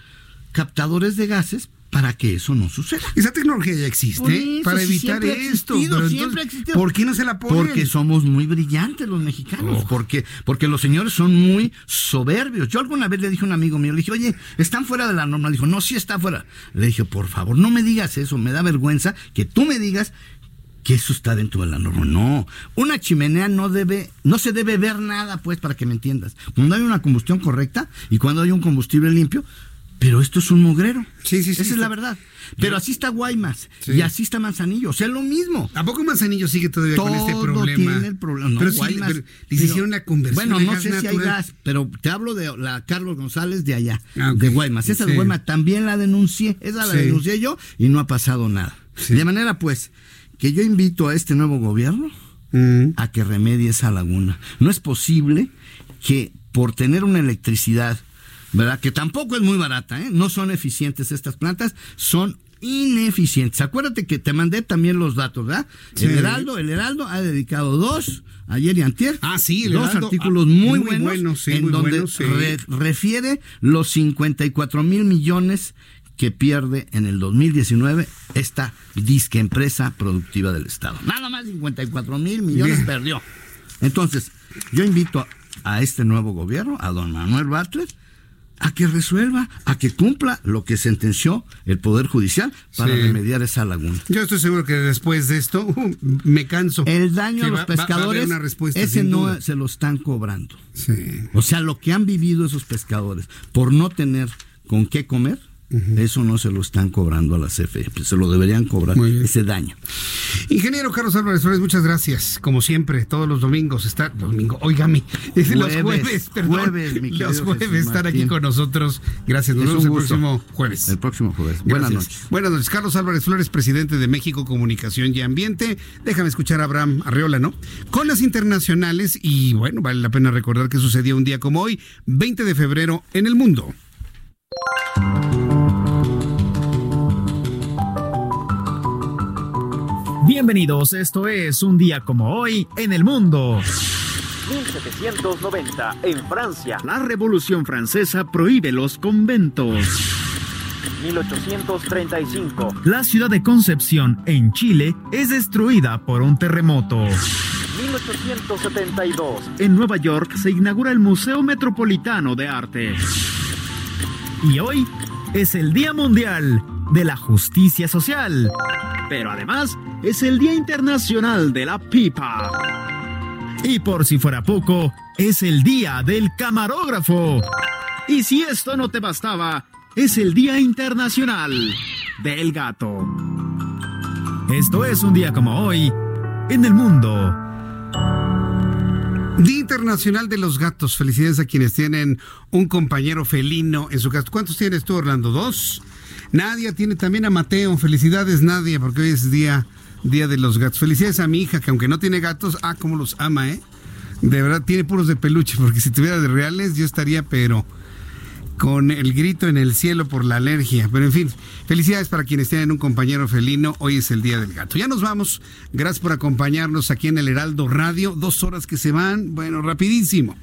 captadores de gases para que eso no suceda. Esa tecnología ya existe para evitar esto. ¿Por qué no se la ponen? Porque somos muy brillantes los mexicanos. Oh. Porque, porque los señores son muy soberbios. Yo alguna vez le dije a un amigo mío, le dije, oye, están fuera de la norma. Le dijo, no, sí está fuera. Le dije, por favor, no me digas eso. Me da vergüenza que tú me digas que eso está dentro de la norma. No, una chimenea no debe, no se debe ver nada, pues, para que me entiendas. Cuando hay una combustión correcta y cuando hay un combustible limpio, pero esto es un mugrero. Sí, sí, sí. Esa es la verdad. Pero así está Guaymas y así está Manzanillo. O sea, lo mismo. ¿A poco Manzanillo sigue todavía con este problema? tiene el problema. No, pero, Guaymas, sí, pero hicieron una conversión. Bueno, no sé si hay gas, pero te hablo de la Carlos González de allá, ah, de Guaymas. Esa de Guaymas también la denuncié. Esa la denuncié yo y no ha pasado nada. De manera, pues, que yo invito a este nuevo gobierno mm. a que remedie esa laguna. No es posible que por tener una electricidad ¿verdad? Que tampoco es muy barata, ¿eh? No son eficientes estas plantas, son ineficientes. Acuérdate que te mandé también los datos, ¿verdad? El Heraldo, el Heraldo ha dedicado dos ayer y antier. Ah, sí, el dos artículos ah, muy, buenos, en donde refiere los 54 mil millones que pierde en el 2019 esta disque empresa productiva del Estado. Nada más 54 mil millones perdió. Entonces, yo invito a este nuevo gobierno, a don Manuel Bartlett, a que resuelva, a que cumpla lo que sentenció el Poder Judicial para remediar esa laguna. Yo estoy seguro que después de esto [LAUGHS] uh, me canso. El daño a los pescadores, ese no se lo están cobrando. O sea, lo que han vivido esos pescadores por no tener con qué comer, eso no se lo están cobrando a la CFE, pues se lo deberían cobrar ese daño. Ingeniero Carlos Álvarez Flores, muchas gracias. Como siempre, todos los domingos está, domingo, óigame, los jueves, perdón, los jueves estar aquí con nosotros. Gracias, nos vemos el próximo jueves. El próximo jueves. Buenas noches. Buenas noches. Carlos Álvarez Flores, presidente de México Comunicación y Ambiente. Déjame escuchar a Abraham Arreola, ¿no? Con las internacionales y bueno, vale la pena recordar que sucedió un día como hoy, 20 de febrero, en el mundo. Bienvenidos, esto es un día como hoy en el mundo. 1790, en Francia. La Revolución Francesa prohíbe los conventos. 1835. La ciudad de Concepción, en Chile, es destruida por un terremoto. 1872. En Nueva York se inaugura el Museo Metropolitano de Arte. Y hoy es el Día Mundial de la Justicia Social. Pero además es el Día Internacional de la Pipa. Y por si fuera poco, es el Día del Camarógrafo. Y si esto no te bastaba, es el Día Internacional del Gato. Esto es un día como hoy en el mundo. Día Internacional de los Gatos. Felicidades a quienes tienen un compañero felino en su casa. ¿Cuántos tienes tú, Orlando? ¿Dos? Nadia tiene también a Mateo. Felicidades, Nadia, porque hoy es día, día de los gatos. Felicidades a mi hija, que aunque no tiene gatos, ah, cómo los ama, ¿eh? De verdad, tiene puros de peluche, porque si tuviera de reales, yo estaría, pero con el grito en el cielo por la alergia. Pero en fin, felicidades para quienes tienen un compañero felino. Hoy es el Día del Gato. Ya nos vamos. Gracias por acompañarnos aquí en el Heraldo Radio. Dos horas que se van, bueno, rapidísimo.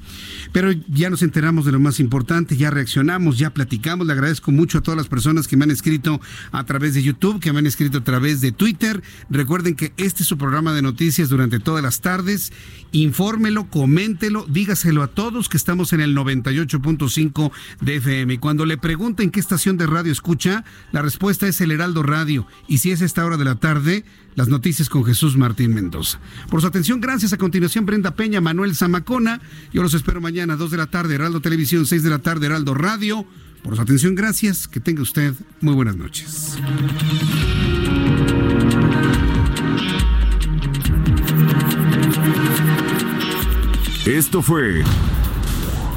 Pero ya nos enteramos de lo más importante, ya reaccionamos, ya platicamos. Le agradezco mucho a todas las personas que me han escrito a través de YouTube, que me han escrito a través de Twitter. Recuerden que este es su programa de noticias durante todas las tardes. Infórmelo, coméntelo, dígaselo a todos que estamos en el 98.5 de Y cuando le pregunten qué estación de radio escucha, la respuesta es el Heraldo Radio. Y si es esta hora de la tarde, las noticias con Jesús Martín Mendoza. Por su atención, gracias. A continuación, Brenda Peña, Manuel Zamacona. Yo los espero mañana, 2 de la tarde, Heraldo Televisión, 6 de la tarde, Heraldo Radio. Por su atención, gracias. Que tenga usted muy buenas noches. Esto fue